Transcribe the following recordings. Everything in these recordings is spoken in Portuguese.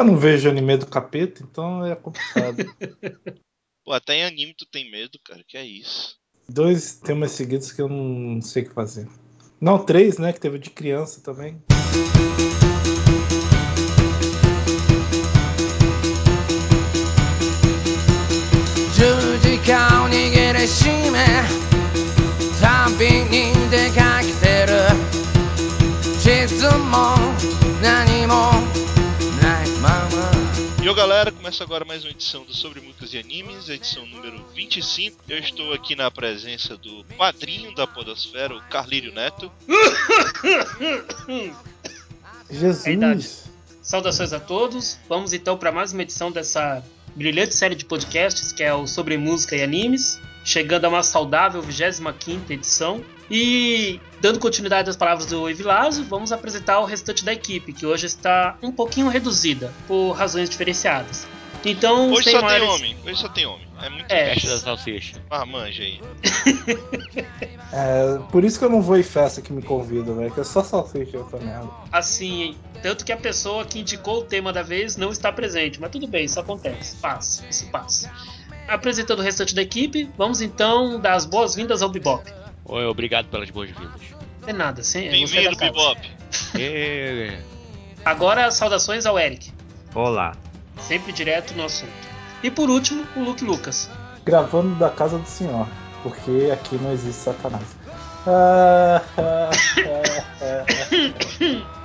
Eu não vejo anime do capeta, então é complicado. Pô, até em anime tu tem medo, cara. Que é isso? Dois temas seguidos que eu não sei o que fazer. Não, três, né? Que teve de criança também. E ô galera, começa agora mais uma edição do Sobre Músicas e Animes, edição número 25. Eu estou aqui na presença do padrinho da Podosfera, o Carlírio Neto. Jesus! Saudações a todos. Vamos então para mais uma edição dessa brilhante série de podcasts que é o Sobre Música e Animes, chegando a uma saudável 25 edição. E dando continuidade às palavras do Evilásio, vamos apresentar o restante da equipe, que hoje está um pouquinho reduzida, por razões diferenciadas. Então, Hoje sem só maiores... tem homem, hoje só tem homem. É muito É. Caixa da salsicha. Ah, manja aí. É, por isso que eu não vou em festa que me convidam, velho. Que é só salsicha essa merda. Assim, tanto que a pessoa que indicou o tema da vez não está presente, mas tudo bem, isso acontece, passa, isso passa. Apresentando o restante da equipe, vamos então dar as boas-vindas ao Bebop. Oi, obrigado pelas boas-vindas. É nada, é Bem-vindo, casa. Bebop. Agora, saudações ao Eric, Olá. sempre direto no assunto. E por último, o Luke Lucas. Gravando da casa do senhor. Porque aqui não existe satanás. Ah, ah, ah, ah.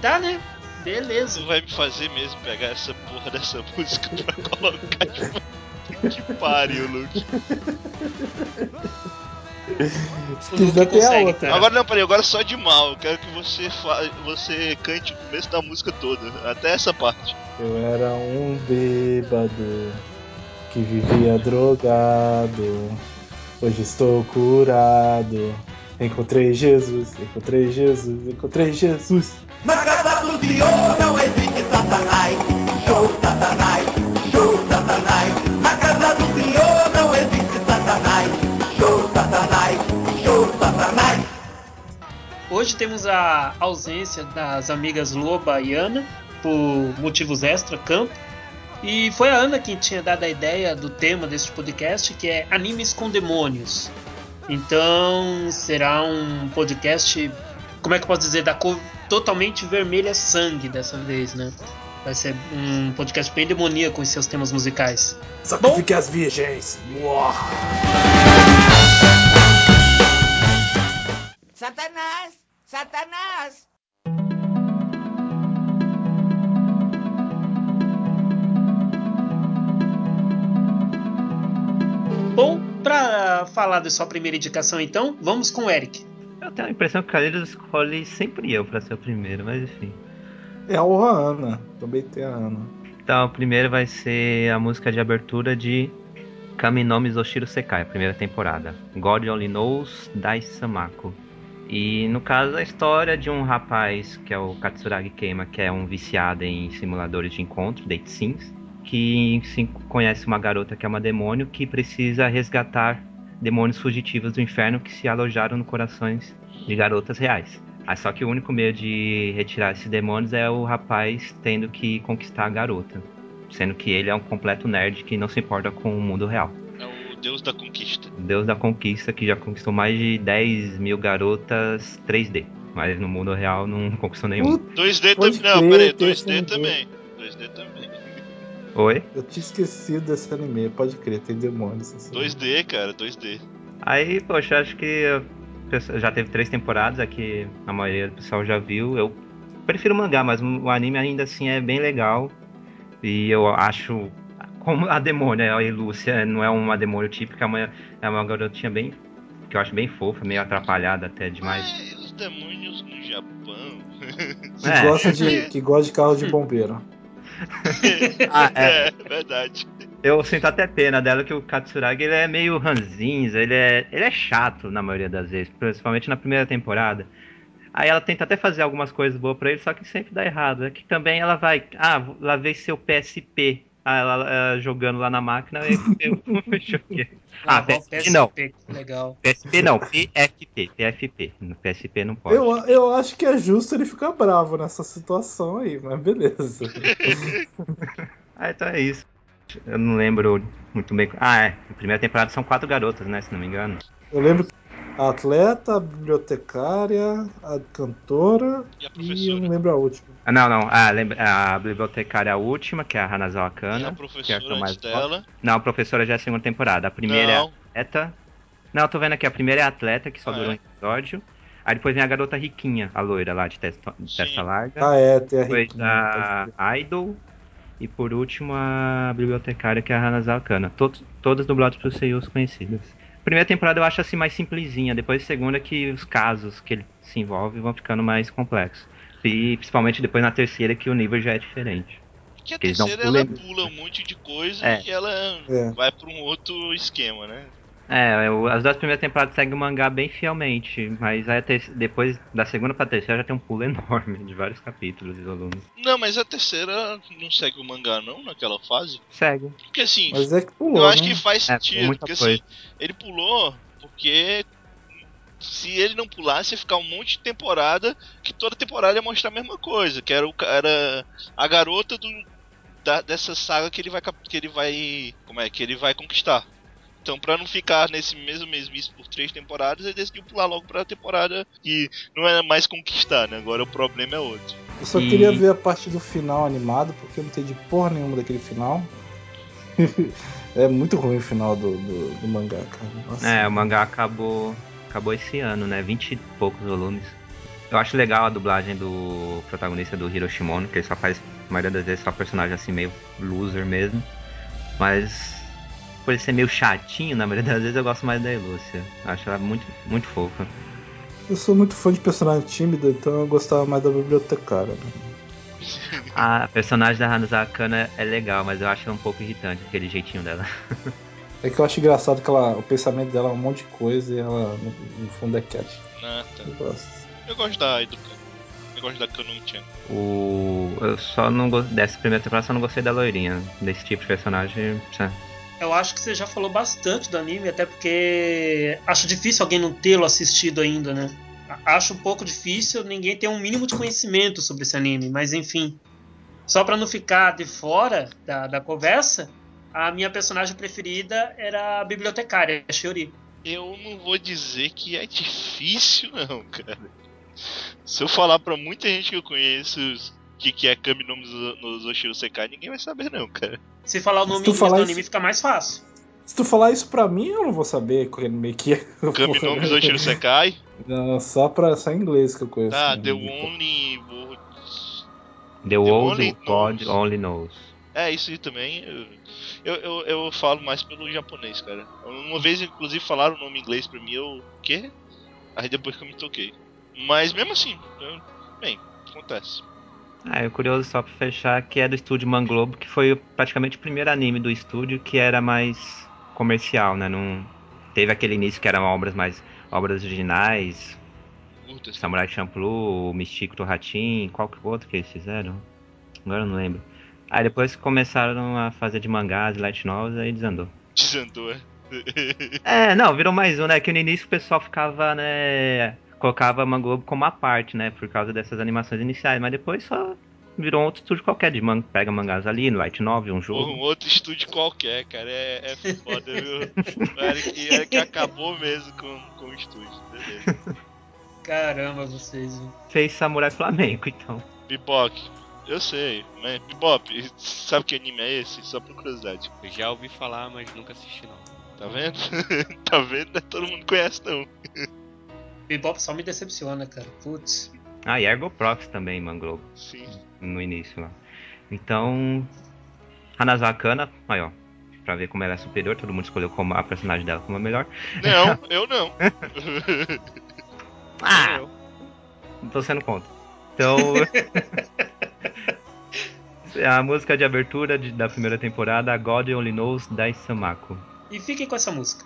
Tá, né? Beleza. Tu vai me fazer mesmo pegar essa porra dessa música pra colocar? Que pariu, Luke. Luke tem a consegue, outra. Agora não, peraí, agora só de mal. Eu quero que você, fa... você cante o começo da música toda, até essa parte. Eu era um bêbado que vivia drogado. Hoje estou curado. Encontrei Jesus, encontrei Jesus, encontrei Jesus. Na casa do Senhor não existe Satanás. Show Satanás, show Satanás. Na casa do Senhor não existe Satanás. Show Satanás, show Satanás. Hoje temos a ausência das amigas Loba e Ana, por motivos extra, campo. E foi a Ana quem tinha dado a ideia do tema deste podcast, que é Animes com Demônios. Então será um podcast, como é que eu posso dizer, da cor totalmente vermelha sangue dessa vez, né? Vai ser um podcast bem demoníaco em seus temas musicais. Sacrifique as virgens. Uau. Satanás! Satanás! Bom, pra falar da sua primeira indicação então, vamos com o Eric. Eu tenho a impressão que o Carlinhos escolhe sempre eu pra ser o primeiro, mas enfim. É a Ana. Também tem a Ana. Então, o primeiro vai ser a música de abertura de Kaminomi Zoshiro Sekai, a primeira temporada. God Only Knows Dai Samako. E no caso a história de um rapaz que é o Katsuragi Keima, que é um viciado em simuladores de encontro, date sims, que conhece uma garota que é uma demônio que precisa resgatar demônios fugitivos do inferno que se alojaram no corações de garotas reais. Aí só que o único meio de retirar esses demônios é o rapaz tendo que conquistar a garota. Sendo que ele é um completo nerd que não se importa com o mundo real. É o deus da conquista. Deus da conquista que já conquistou mais de 10 mil garotas 3D. Mas no mundo real não conquistou nenhum. 2D Pode também. Não, peraí, tem 2D esse também. 2D também. Oi? Eu tinha esquecido desse anime. Pode crer, tem demônios. Assim. 2D, cara, 2D. Aí, poxa, acho que já teve três temporadas aqui, a maioria do pessoal já viu. Eu prefiro o mangá, mas o anime ainda assim é bem legal. E eu acho. Como a demônia, a Lúcia, não é uma demônio típica, é uma, é uma garotinha bem. que eu acho bem fofa, meio atrapalhada até demais. É, os demônios no Japão. Que, É. gosta de, que gosta de carro de bombeiro. Ah, é. é, verdade. Eu sinto até pena dela que o Katsuragi ele é meio ranzinza, ele é, ele é chato na maioria das vezes, principalmente na primeira temporada. Aí ela tenta até fazer algumas coisas boas pra ele, só que sempre dá errado. É que também ela vai, ah, lavei seu PSP. Ah, ela eh, jogando lá na máquina e eu. Ah, Lavar o PSP não. PSP, Legal. PSP não, PFP. PFP. No PSP não pode. Eu, eu acho que é justo ele ficar bravo nessa situação aí, mas beleza. Ah, então é isso. Eu não lembro muito bem. Ah, é. Na primeira temporada são quatro garotas, né? Se não me engano. Eu lembro a atleta, a bibliotecária, a cantora E a e eu professora? não lembro a última. Ah, não, não. Ah, lembra, a bibliotecária é a última, que é a Hanazawa E Kana. a que é a professora mais antes dela? Não, a professora já é a segunda temporada. A primeira é a Não. atleta. Não, eu tô vendo aqui. A primeira é a atleta, que só Ah, durou é? um episódio. Aí depois vem a garota riquinha, a loira lá de testa, de testa larga. Ah, é, tem a Depois Riquinha. a pode crer. Idol. E por último a bibliotecária, que é a Hanazawa Kana. Todos, todas dubladas por seiyus conhecidas. Primeira temporada eu acho assim mais simplesinha. Depois segunda que os casos que ele se envolve vão ficando mais complexos. E principalmente depois na terceira que o nível já é diferente. Que a terceira ela pula- um monte de coisa É. e ela É. vai pra um outro esquema, né? É, eu- as duas primeiras temporadas seguem o mangá bem fielmente, mas ter- depois da segunda pra terceira já tem um pulo enorme de vários capítulos e volumes. Não, mas a terceira não segue o mangá não, naquela fase? Segue. Porque assim, Mas é que pulou, eu acho né? que faz É, sentido, muita porque coisa. assim, ele pulou porque se ele não pulasse ia ficar um monte de temporada que toda temporada ia mostrar a mesma coisa, que era, o, era a garota do, da- dessa saga que ele vai que ele vai como é que ele vai conquistar. Então, pra não ficar nesse mesmo mesmice por três temporadas, ele decidiu pular logo pra temporada que não era mais conquistar, né? Agora o problema é outro. Eu só E- queria ver a parte do final animado, porque eu não entendi porra nenhuma daquele final. é muito ruim o final do, do, do mangá, cara. Nossa. É, o mangá acabou, acabou esse ano, né? 20 e poucos volumes. Eu acho legal a dublagem do protagonista do Hiroshimono, que ele só faz, a maioria das vezes, só personagem assim meio loser mesmo. Mas, por ele ser meio chatinho, na maioria das vezes eu gosto mais da Elúcia. Acho ela muito, muito fofa. Eu sou muito fã de personagem tímido, então eu gostava mais da bibliotecária. Né? A personagem da Hanazawa Kana é legal, mas eu acho ela um pouco irritante, aquele jeitinho dela. É que eu acho engraçado que ela, o pensamento dela é um monte de coisa e ela, no, no fundo, é cat. Ah, tá. Eu gosto. Eu gosto da Aido. Eu gosto da Kanun-chan. O... Eu só não gosto... Dessa primeira temporada, só não gostei da loirinha. Desse tipo de personagem, é. Eu acho que você já falou bastante do anime, até porque acho difícil alguém não tê-lo assistido ainda, né? Acho um pouco difícil ninguém ter um mínimo de conhecimento sobre esse anime, mas enfim. Só pra não ficar de fora da, da conversa, a minha personagem preferida era a bibliotecária, a Shiori. Eu não vou dizer que é difícil, não, cara. Se eu falar pra muita gente que eu conheço o que, que é Kami no, Zo- no Zoshiro Sekai, ninguém vai saber, não, cara. Se falar o nome falar do isso- anime fica mais fácil. Se tu falar isso pra mim, eu não vou saber qual anime que é. Kami no. Zoshiro Sekai, Não, só, pra, só em inglês que eu conheço. né? The Only. The World Only God. Only Knows. É, isso aí também. Eu, eu, eu, eu falo mais pelo japonês, cara. Uma vez, inclusive, falaram o nome em inglês pra mim, eu. Quê? Aí depois que eu me toquei. Mas mesmo assim, eu- bem, acontece. Ah, é curioso só pra fechar que é do estúdio Manglobo, que foi praticamente o primeiro anime do estúdio que era mais comercial, né? Não teve aquele início que eram obras mais obras originais. Samurai Champloo, Mistico do Ratin, qual que outro que eles fizeram? Agora eu não lembro. Aí depois começaram a fazer de mangás e light novels, aí desandou. Desandou, é. É, não, virou mais um, né? Que no início o pessoal ficava, né? Colocava Manglobo como a parte, né? Por causa dessas animações iniciais, mas depois só virou um outro estúdio qualquer de manga. Pega mangás ali, no Light Novel, um Porra, um jogo. outro estúdio qualquer, cara. É, é foda, viu? Era que, era que acabou mesmo com, com o estúdio. Beleza. Caramba, vocês. Fez Samurai Flamengo, então. Bebop, eu sei, mas Bebop, sabe que anime é esse? Só por curiosidade. Eu já ouvi falar, mas nunca assisti não. Tá vendo? tá vendo? Não é todo mundo conhece, não. Bebop só me decepciona, cara. Putz. Ah, e Ergo Prox também, Manglobo, Sim. No início lá. Então. Hanazawa Kana, aí ó. Pra ver como ela é superior, todo mundo escolheu como a personagem dela como a melhor. Não, eu não. Ah! Eu. Não tô sendo contra. Então. a música de abertura de- da primeira temporada, God Only Knows, da Isamako. E fiquem com essa música.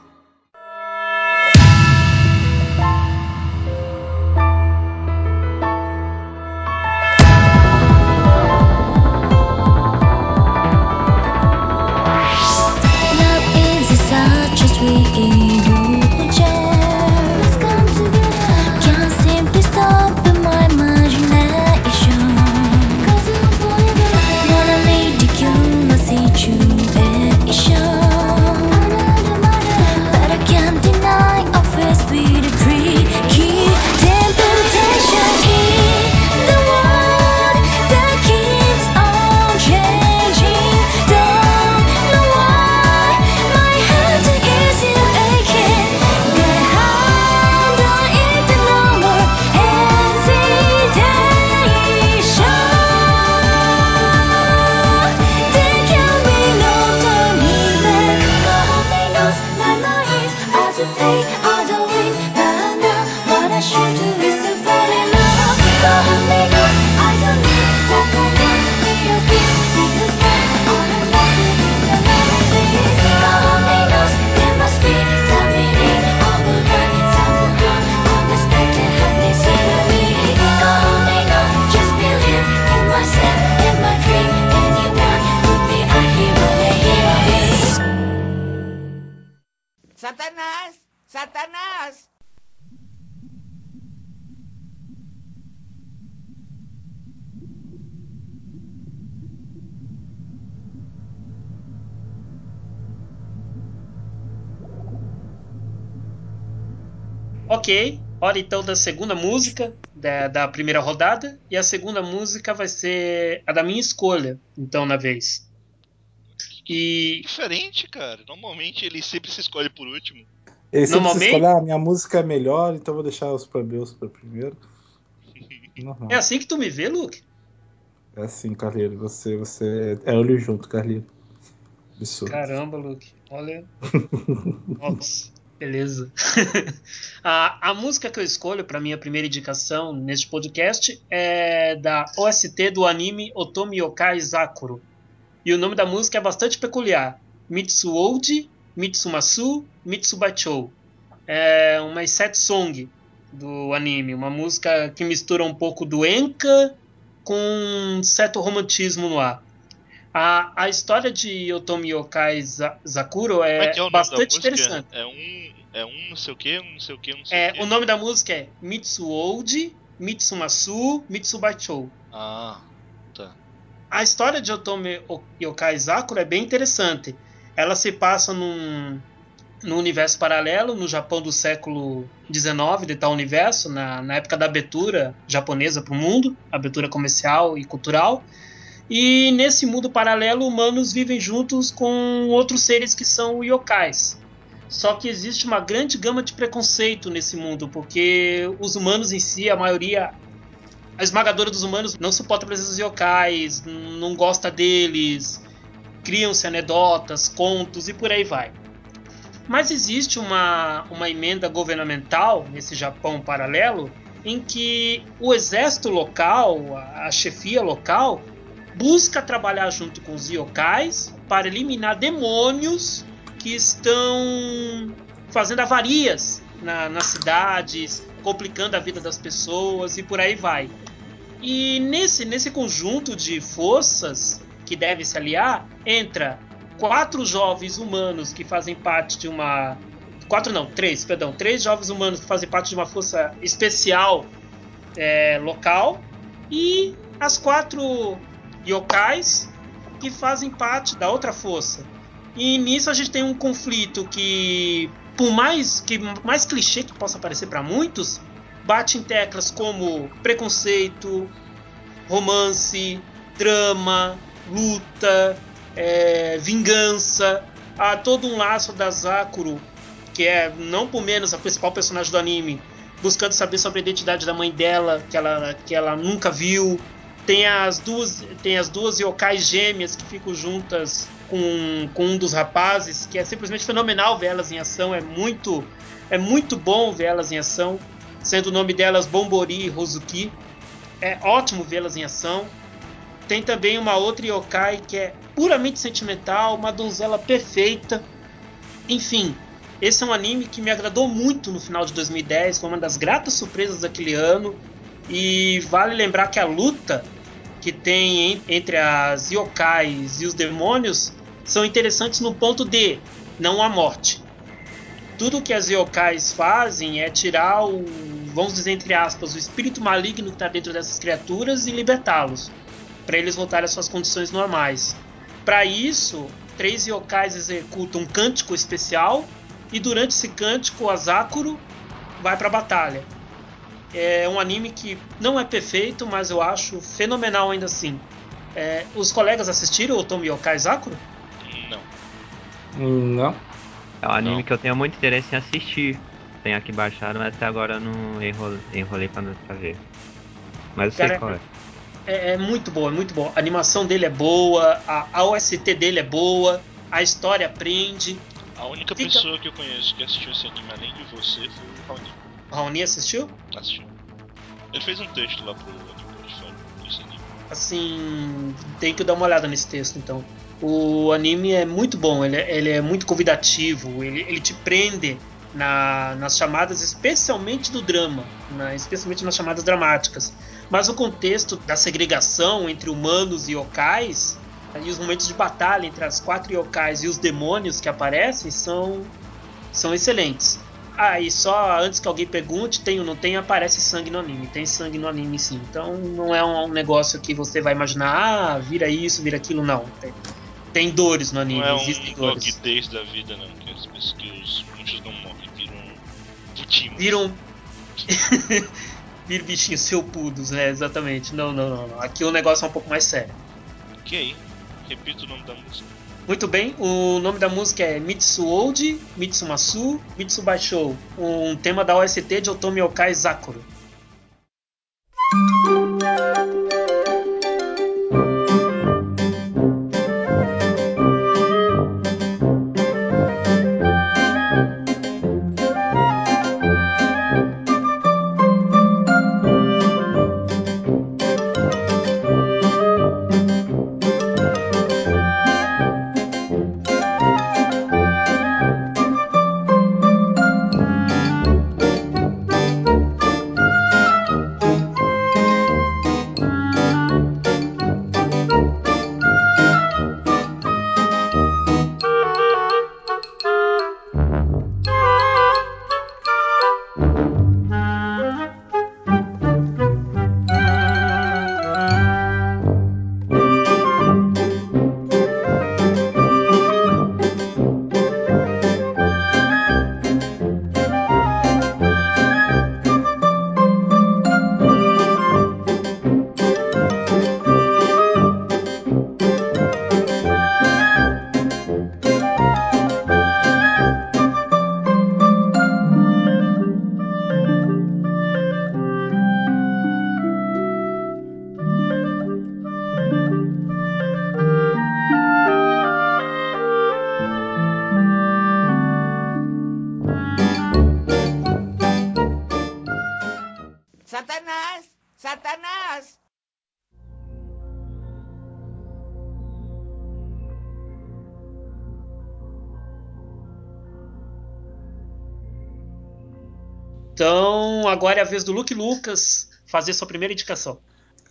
Satanás! Ok, hora então da segunda música da, da, primeira rodada. E a segunda música vai ser a da minha escolha, então, na vez. E. Diferente, cara. Normalmente ele sempre se escolhe por último. Ele sempre Normalmente- se escolhe, ah, minha música é melhor, então vou deixar os plebeus pra primeiro. Normal. é assim que tu me vê, Luke? É assim, Carleiro. Você, você é olho junto, Carleiro. Absurdo. Caramba, Luke. Olha. Nossa, beleza. a, a música que eu escolho para minha primeira indicação neste podcast é da OST do anime Otomi Yokai Zakuro. E o nome da música é bastante peculiar: Mitsuoji, Mitsumasu, Mitsubachou. É uma set song do anime, uma música que mistura um pouco do enka com um certo romantismo no ar. A, a história de Otomi Yokai Za- Zakuro é, é é bastante interessante. É um. É um não sei o que, um não sei o que, um não sei É, o que. o nome da música é Mitsuoji, Mitsumasu, Mitsubachou. Ah, tá. A história de Otomi Yokai Zakuro é bem interessante. Ela se passa num, num universo paralelo, no Japão do século XIX, de tal universo, na, na época da abertura japonesa para o mundo, abertura comercial e cultural. E nesse mundo paralelo, humanos vivem juntos com outros seres que são yokais. Só que existe uma grande gama de preconceito nesse mundo, porque os humanos em si, a maioria a esmagadora dos humanos não suporta a presença dos yokais, não gosta deles, criam-se anedotas, contos e por aí vai. Mas existe uma, uma emenda governamental nesse Japão paralelo em que o exército local, a, chefia local, busca trabalhar junto com os yokais para eliminar demônios que estão fazendo avarias na- nas cidades, complicando a vida das pessoas e por aí vai. E nesse, nesse conjunto de forças que devem se aliar, entra quatro jovens humanos que fazem parte de uma. Quatro não, três, perdão. Três jovens humanos que fazem parte de uma força especial é, local. E as quatro yokais que fazem parte da outra força. E nisso a gente tem um conflito que, por mais que mais clichê que possa parecer para muitos, bate em teclas como preconceito, romance, drama, luta, é, vingança. Há todo um laço da Zakuro, que é não por menos a principal personagem do anime, buscando saber sobre a identidade da mãe dela, que ela, que ela nunca viu. Tem as duas, tem as duas yokais gêmeas que ficam juntas com, com um dos rapazes, que é simplesmente fenomenal ver elas em ação, é muito, é muito bom ver elas em ação, sendo o nome delas Bombori e Rozuki. É ótimo vê-las em ação. Tem também uma outra yokai que é puramente sentimental, uma donzela perfeita. Enfim, esse é um anime que me agradou muito no final de 2010, foi uma das gratas surpresas daquele ano. E vale lembrar que a luta que tem en- entre as yokais e os demônios são interessantes no ponto de não há morte. Tudo que as yokais fazem é tirar o, vamos dizer entre aspas, o espírito maligno que está dentro dessas criaturas e libertá-los, para eles voltarem às suas condições normais. Para isso, três yokais executam um cântico especial e durante esse cântico, a Zakuro vai para a batalha. É um anime que não é perfeito, mas eu acho fenomenal ainda assim. É, os colegas assistiram o Otomi Yokai Zakuro? Não. Não. É um anime Não. que eu tenho muito interesse em assistir. Tenho aqui baixado, mas até agora eu não enrolei, enrolei pra, pra ver. Mas eu sei Cara, qual é. É, é muito bom, é muito bom. A animação dele é boa, a, a OST dele é boa, a história prende. A única Fica- pessoa que eu conheço que assistiu esse anime além de você foi o Raoni. O Raoni assistiu? Assistiu. Ele fez um texto lá pro anime desse anime. Assim, tem que dar uma olhada nesse texto então. O anime é muito bom, ele, é- ele é muito convidativo, ele, ele te prende na- nas chamadas, especialmente do drama, na- especialmente nas chamadas dramáticas. Mas o contexto da segregação entre humanos e yokais e os momentos de batalha entre as quatro yokais e os demônios que aparecem são, são excelentes. Ah, e só antes que alguém pergunte, tem ou não tem, aparece sangue no anime. Tem sangue no anime sim. Então não é um, um negócio que você vai imaginar, ah, vira isso, vira aquilo, não. Tem, tem dores no anime, Não é existem um dores. da vida, não. Que, pessoas, que os não viram. Viram. Viram bichinhos felpudos, né? Exatamente. Não, não, não, não. Aqui o negócio é um pouco mais sério. Ok. Repita o nome da música. Muito bem, o nome da música é Mitsuoji Mitsumasu Mitsubaishou, um tema da OST de Otomi Okai Zakuro. Agora é a vez do Luke Lucas fazer sua primeira indicação.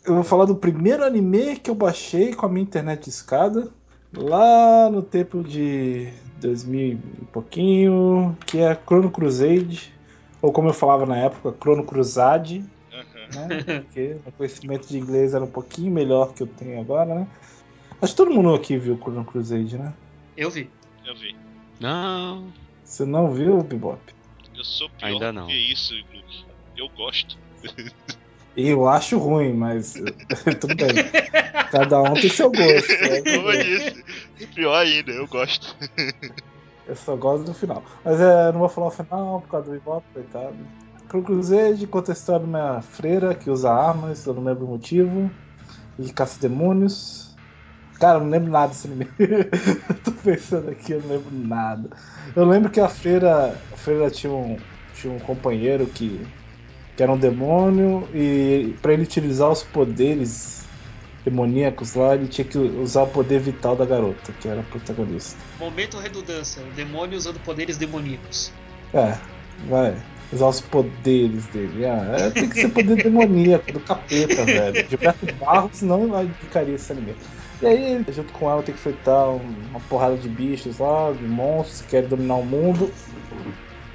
Eu vou falar do primeiro anime que eu baixei com a minha internet escada. Lá no tempo de 2000 e pouquinho, que é Chrono Crusade, ou como eu falava na época, Chrono Crusade, né? Porque o conhecimento de inglês era um pouquinho melhor que eu tenho agora, né? Acho que todo mundo aqui viu Chrono Crusade, né? Eu vi. Eu vi. Não. Você não viu, Bebop? Eu sou pior Ainda do não. que isso, Luke. Eu gosto. Eu acho ruim, mas tudo bem. Cada um tem seu gosto. né? Como eu disse. Pior ainda, eu gosto. Eu só gosto do final. Mas é, não vou falar o final por causa do Ibope, coitado. Chrono Crusade conta a história de uma freira que usa armas, eu não lembro o motivo, e caça demônios. Cara, eu não lembro nada desse anime. eu tô pensando aqui, eu não lembro nada. Eu lembro que a freira, a freira tinha, um, tinha um companheiro que, que era um demônio, e pra ele utilizar os poderes demoníacos lá, ele tinha que usar o poder vital da garota, que era a protagonista. Momento redundância: o demônio usando poderes demoníacos. É, vai. Usar os poderes dele. Ah, é, tem que ser poder demoníaco, do capeta, velho. Gilberto Barros não indicaria esse anime. E aí, junto com ela, tem que enfrentar um- uma porrada de bichos lá, de monstros que querem dominar o mundo.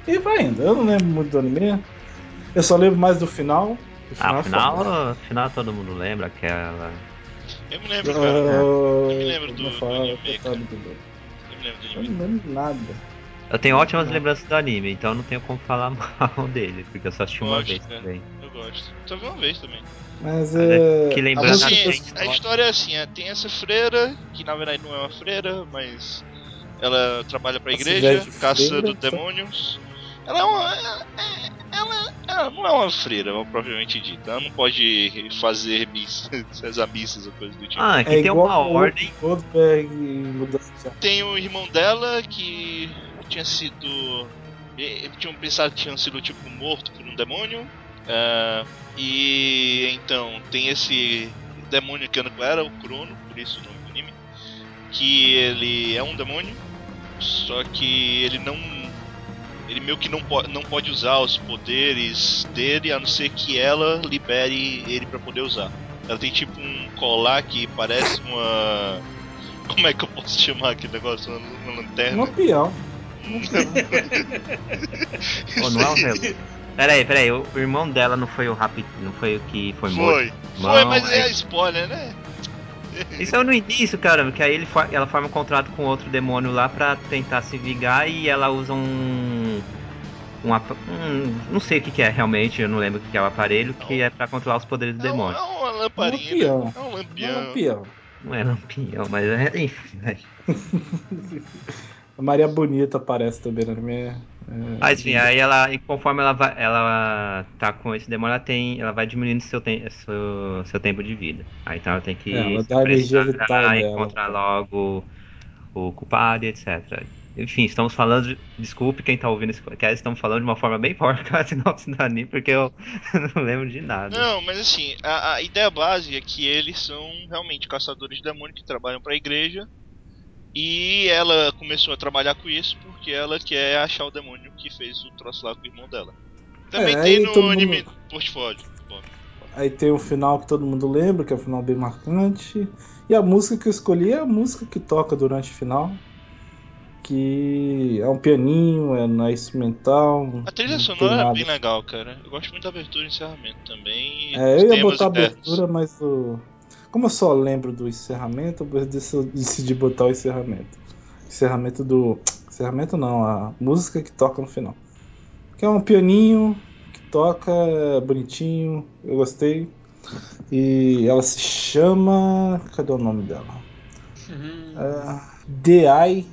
E vai indo. Eu não lembro muito do anime. Eu só lembro mais do final. Ah, o é final, final todo mundo lembra, aquela. Eu me lembro, cara. Eu me lembro do- não do falo, anime, coitado cara. do Dudu. Eu me lembro do Eu não lembro nada. Eu tenho ótimas Não. lembranças do anime, então eu não tenho como falar mal dele, porque eu só assisti uma vez cara. também. Eu gosto. Só vi uma vez também. Mas Mas é é. que a lembrando Assim, a história é assim, é, tem essa freira, que na verdade não é uma freira, mas ela trabalha pra igreja, caçando freira, tá? demônios. Ela é uma. Ela, ela, ela não é uma freira, propriamente dita. Ela não pode fazer missas, rezar missas ou coisa do tipo. Ah, aqui É tem uma o ordem. Tem o irmão dela que tinha sido. Tinham pensado que tinha sido tipo morto por um demônio. ah, e então tem esse demônio que anda com ela, o Crono, por isso o nome do anime. Que ele é um demônio, só que ele não. Ele meio que não, po não pode usar os poderes dele a não ser que ela libere ele pra poder usar. Ela tem tipo um colar que parece uma. Como é que eu posso chamar aquele negócio? Uma, uma lanterna? Um peão. Pô, não é um relógio. Peraí, peraí, o o irmão dela não foi o rápido, não foi o que foi, morto. Foi. Foi, mas é- é spoiler, né? Isso é no início, cara, que aí ele for- ela forma um contrato com outro demônio lá pra tentar se vingar e ela usa um. um, um- não sei o que, que é realmente, eu não lembro o que é o aparelho, que é pra controlar os poderes do É, um, demônio. é uma Um lamparina. lampião. É um Um lampião. Não é lampião, mas é. Enfim? A Maria Bonita aparece também no anime. É, Mas enfim, aí ela, e conforme ela vai, ela tá com esse demônio, ela tem, ela vai diminuindo seu, tem, seu, seu tempo de vida. Aí então ela tem que É, ela se dá a energia vital e encontrar logo o culpado e etc. Enfim, estamos falando, de, desculpe quem tá ouvindo esse podcast, estamos falando de uma forma bem porca a sinopse do anime, porque eu não lembro de nada. Não, mas assim, a, a ideia base é que eles são realmente caçadores de demônio que trabalham pra igreja. E ela começou a trabalhar com isso porque ela quer achar o demônio que fez o troço lá com o irmão dela. Também É, tem no anime mundo- portfólio. Bom, Aí tem o final que todo mundo lembra, que é o final bem marcante. E a música que eu escolhi é a música que toca durante o final. Que é um pianinho, é na instrumental. A trilha sonora é bem legal, cara. Eu gosto muito da abertura e encerramento também. É, eu ia botar a abertura, mas o... como eu só lembro do encerramento, eu decidi- botar o encerramento. Encerramento do. Encerramento não, a música que toca no final. Que é um pianinho que toca, é bonitinho, eu gostei. E ela se chama. Cadê o nome dela? Hum, DI.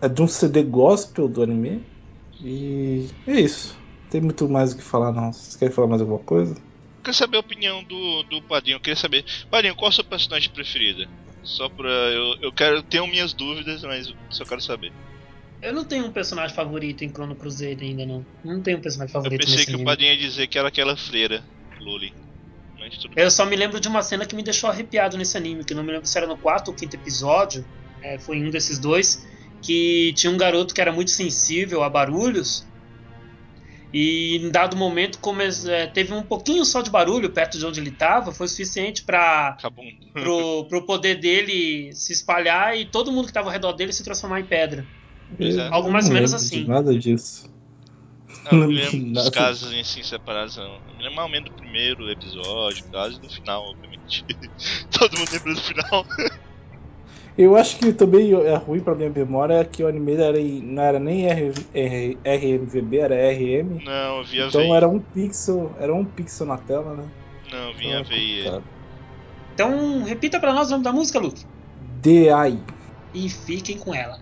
É de um CD gospel do anime. E é isso. Não tem muito mais o que falar, não. Vocês querem falar mais alguma coisa? Eu queria saber a opinião do, do Padinho. Eu queria saber. Padinho, qual a sua personagem preferida? Só pra. Eu, eu quero. eu Tenho minhas dúvidas, mas só quero saber. Eu não tenho um personagem favorito em Chrono Crusader ainda, não. Não tenho um personagem Eu favorito pensei nesse que o. Padinho ia dizer que era aquela freira, Luli. Mas tudo bem. Eu só me lembro de uma cena que me deixou arrepiado nesse anime, que eu não me lembro se era no quarto ou quinto episódio, é, foi em um desses dois, que tinha um garoto que era muito sensível a barulhos, e em dado momento come- é, teve um pouquinho só de barulho perto de onde ele estava, foi suficiente para pro, pro poder dele se espalhar e todo mundo que estava ao redor dele se transformar em pedra. É. Eu Algo mais ou menos assim. De nada disso. Eu Não me lembro dos casos assim separados. não. Eu me lembro mais ou menos do primeiro episódio, caso e do final, obviamente. Todo mundo lembra do final. Eu acho que também é ruim pra minha memória que o anime era em- não era nem R, R- RMVB, era RM. Não, eu vi a Então VI. era um pixel, era um pixel na tela, né? Não, eu vi Então é VI. ele. complicado. Então, repita pra nós o nome da música, Luke. DI. E fiquem com ela.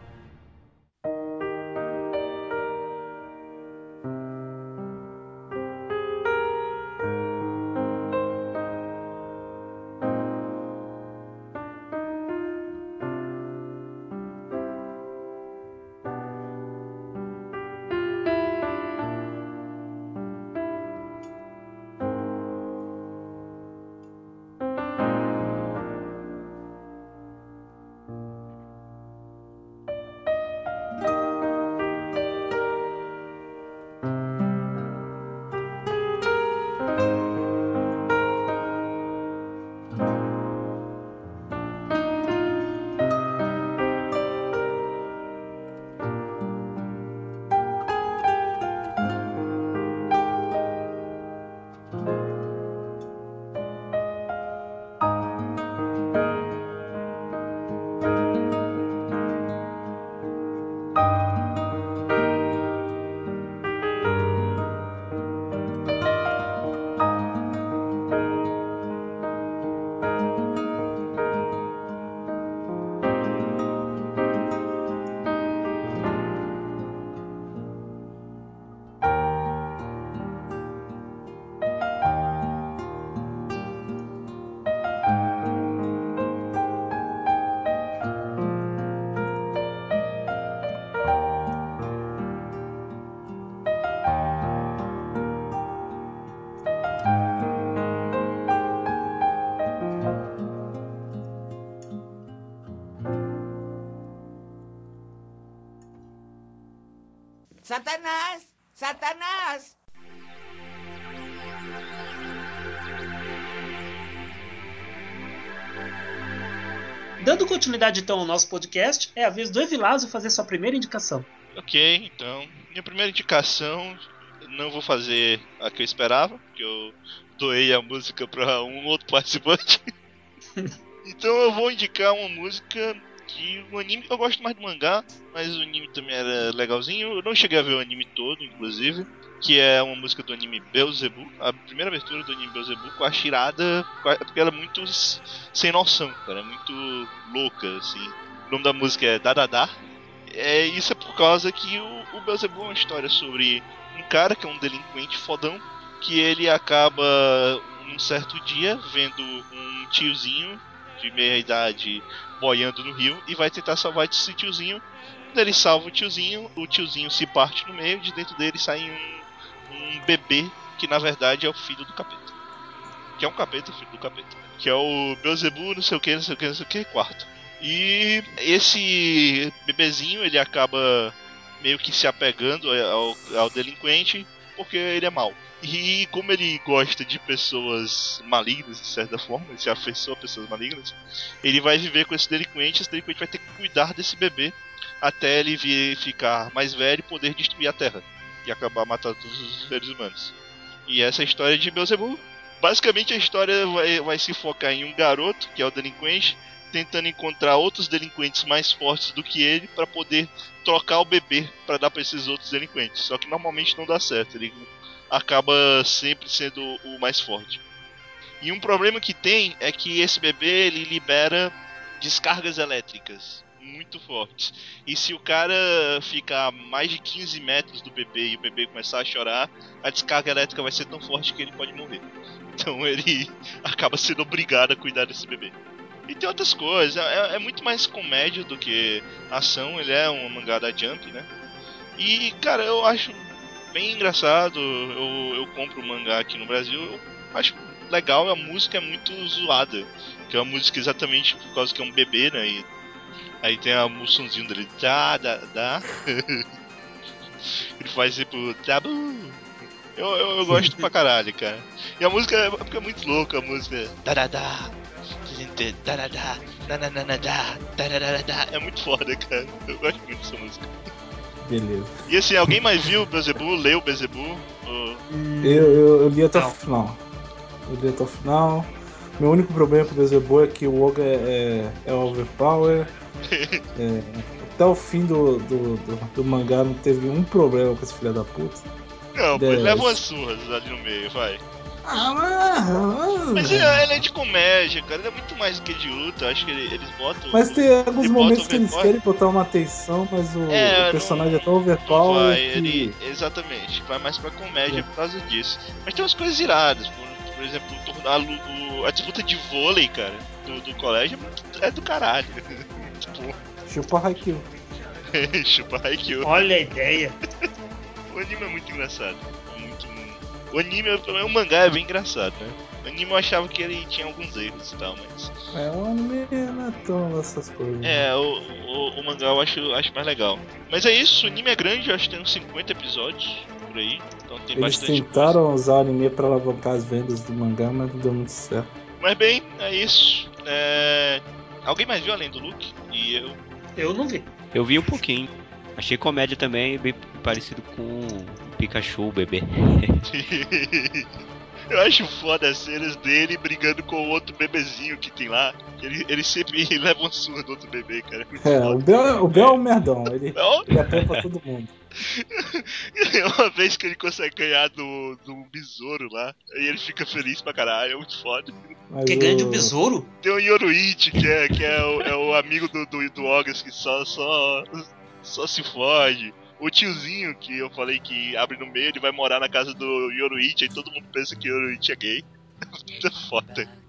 Satanás! Satanás! Dando continuidade então ao nosso podcast, é a vez do Evilásio fazer sua primeira indicação. Ok, então. Minha primeira indicação. Não vou fazer a que eu esperava, porque eu doei a música pra um outro participante. então eu vou indicar uma música que o anime eu gosto mais do mangá, mas o anime também era legalzinho. Eu não cheguei a ver o anime todo, inclusive, que é uma música do anime Beelzebub, a primeira abertura do anime Beelzebub com a Shirada, porque ela é muito sem noção, cara, é muito louca, assim. O nome da música é Dadadá. É, isso é por causa que o, o Beelzebub é uma história sobre um cara que é um delinquente fodão, que ele acaba, num certo dia, vendo um tiozinho de meia idade boiando no rio e vai tentar salvar esse tiozinho. Quando ele salva o tiozinho, o tiozinho se parte no meio, de dentro dele sai um, um bebê que na verdade é o filho do capeta. Que é um capeta, filho do capeta. Que é o Beelzebub, não sei o que, não sei o que, não sei o que, quarto. E esse bebezinho ele acaba meio que se apegando ao, ao delinquente porque ele é mau. E como ele gosta de pessoas malignas, de certa forma, ele se afeiçoa a pessoas malignas, ele vai viver com esse delinquente, esse delinquente vai ter que cuidar desse bebê até ele vir ficar mais velho e poder destruir a Terra e acabar matando todos os seres humanos. E essa é história de Beelzebub. Basicamente a história vai, vai se focar em um garoto, que é o delinquente, tentando encontrar outros delinquentes mais fortes do que ele para poder trocar o bebê para dar para esses outros delinquentes. Só que normalmente não dá certo, ele acaba sempre sendo o mais forte. E um problema que tem é que esse bebê ele libera descargas elétricas muito fortes. E se o cara ficar a mais de 15 metros do bebê e o bebê começar a chorar, a descarga elétrica vai ser tão forte que ele pode morrer. Então ele acaba sendo obrigado a cuidar desse bebê. E tem outras coisas, é, é muito mais comédia do que ação, ele é um mangá da Jump, né? E, cara, eu acho bem engraçado, eu, eu compro mangá aqui no Brasil, eu acho legal, a música é muito zoada, que é uma música exatamente por causa que é um bebê, né? E aí tem a, o sonzinho dele, dá, dá, dá. Ele faz tipo, tabu. Eu, eu, eu gosto pra caralho, cara. E a música é, porque é muito louca, a música. Dadadá. Dadadá. Nananadá. Dadadá. É muito foda, cara. Eu gosto muito dessa música. Beleza. E assim, alguém mais viu o Beelzebub? Leu o Beelzebub? Ou- Eu, eu, eu li até Não. o final. Eu li até o final. Meu único problema com o Beelzebub é que o Oga é, é, é overpower. É, até o fim do, do, do, do mangá não teve um problema com esse filho da puta. Não, pô, ele Dez. leva umas surras ali no meio, vai. Ah, mas. Mas ele, ele é de comédia, cara. Ele é muito mais do que de luta. Acho que ele- eles botam. Mas tem alguns momentos que eles querem botar uma atenção, mas o, É, o personagem não- é tão overpower vai, que. ele. Exatamente, vai mais pra comédia É. por causa disso. Mas tem umas coisas iradas, por, por exemplo, a, a disputa de vôlei, cara, do, do colégio é, é do caralho. tipo, Chupa Haikyuu. chupa Haikyuu. Olha a ideia. O anime é muito engraçado. É. O anime, pelo menos o mangá é bem engraçado, né? O anime eu achava que ele tinha alguns erros e tal, mas. É, o anime não é tão essas coisas. É, o, o, o mangá eu acho, acho mais legal. Mas é isso, o anime é grande, eu acho que tem uns 50 episódios por aí. Então tem Eles bastante tentaram usar o anime pra alavancar as vendas do mangá, mas não deu muito certo. Mas bem, é isso. É... Alguém mais viu além do Luke? E eu. Eu não vi. Eu vi um pouquinho. Achei comédia também, bem parecido com o Pikachu, o bebê. eu acho foda as cenas dele brigando com o outro bebezinho que tem lá. Ele, ele sempre leva uma surra do outro bebê, cara. É, foda. o Bel, o Bel é um merdão. Ele, Ó, ele apanha pra todo mundo. Uma vez que ele consegue ganhar do, do besouro lá, aí ele fica feliz pra caralho, é muito foda. Mas Que o- ganha de um besouro? Tem o Yoruichi, que é, que é, o, é o amigo do, do, do Ogas que só, só, só se foge. O tiozinho que eu falei que abre no meio, ele vai morar na casa do Yoruichi, aí todo mundo pensa que o Yoruichi é gay. Muito foda.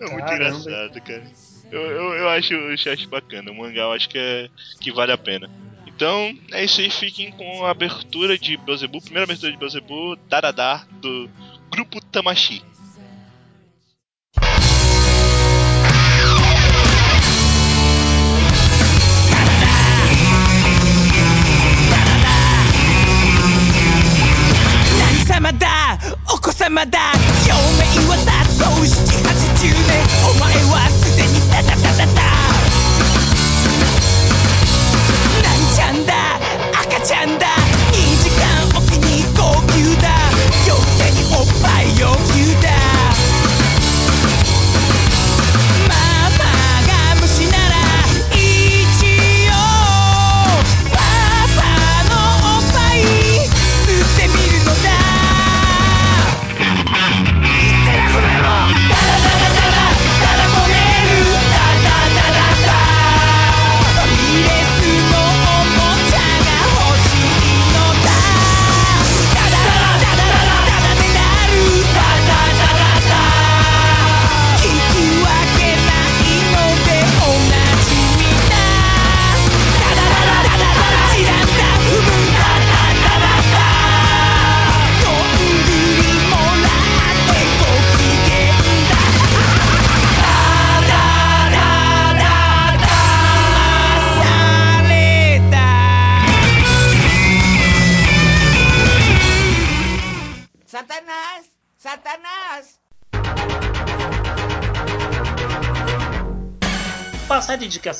É muito Caramba. engraçado, cara. Eu, eu, eu acho, eu acho bacana, o mangá eu acho que, é, que vale a pena. Então, é isso aí, fiquem com a abertura de Beelzebub, primeira abertura de Beelzebub, Dadadá, do Grupo Tamashi. My I die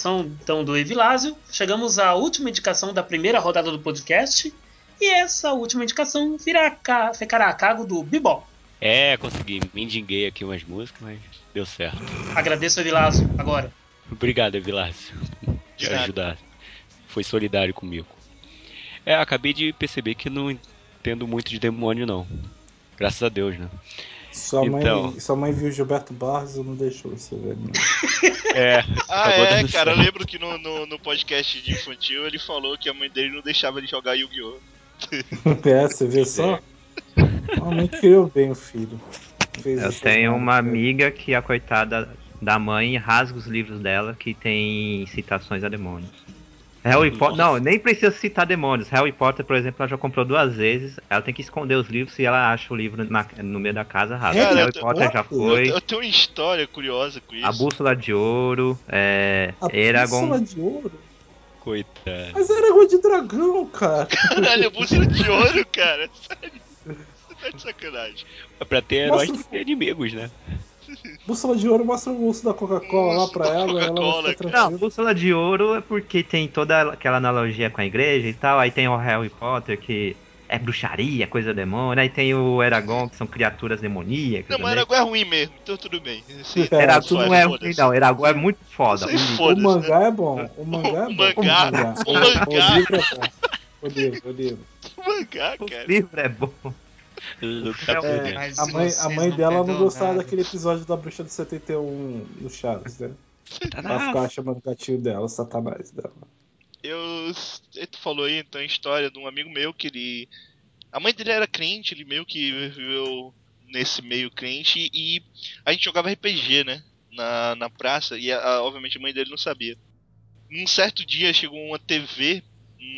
indicação então do Evilásio, chegamos à última indicação da primeira rodada do podcast. E essa última indicação virá ficará a cargo do Bibol. É, consegui. Mendiguei aqui umas músicas, mas deu certo. Agradeço Evilásio agora. Obrigado, Evilásio, De ajudar. Foi solidário comigo. É, acabei de perceber que não entendo muito de demônio, não. Graças a Deus, né? Sua mãe, Então. sua mãe viu Gilberto Barros e não deixou você ver. Não. É. Ah, é, cara, eu lembro que no, no, no podcast de infantil ele falou que a mãe dele não deixava ele jogar Yu-Gi-Oh! É, você vê só? A mãe criou bem o filho. Fez Eu tenho uma né? amiga que a coitada da mãe rasga os livros dela que tem citações a demônios. Harry Potter. Não, nem precisa citar demônios. Harry Potter, por exemplo, ela já comprou duas vezes. Ela tem que esconder os livros e ela acha o livro na- no meio da casa rasga. Harry Harry Potter? Já Eu, foi. eu tenho uma história curiosa com isso. A Bússola de Ouro. É. A Eragon. bússola de ouro? Coitado. Mas era água de dragão, cara. Caralho, a bússola de ouro, cara. Sério. Você tá de sacanagem. É pra ter heróis Mostra o e inimigos, né? Bússola de ouro mostra o urso da Coca-Cola lá pra ela. ela Não. Bússola de Ouro é porque tem toda aquela analogia com a igreja e tal. Aí tem o Harry Potter que é bruxaria, coisa demônio. Aí tem o Eragon que são criaturas demoníacas. Não, mas também. Eragon é ruim mesmo, então tudo bem. Sim, É, Eragon tudo não é ruim, não. Eragon é muito foda. O O foda-se, mangá é bom. O mangá é O bom. mangá- o mangá. O livro é bom. O livro, o livro. Mangá, O cara. livro é bom. É. Mas A mãe, a mãe dela não gostava nada- daquele episódio da bruxa do 71 no Chaves, né? Tá Ela ficava chamando o gatinho dela, Satanás dela. Eu. Tu falou aí então a história de um amigo meu que ele. A mãe dele era crente, ele meio que viveu nesse meio crente e a gente jogava RPG, né? Na, na praça e a- a- obviamente a mãe dele não sabia. Num certo dia chegou uma TV,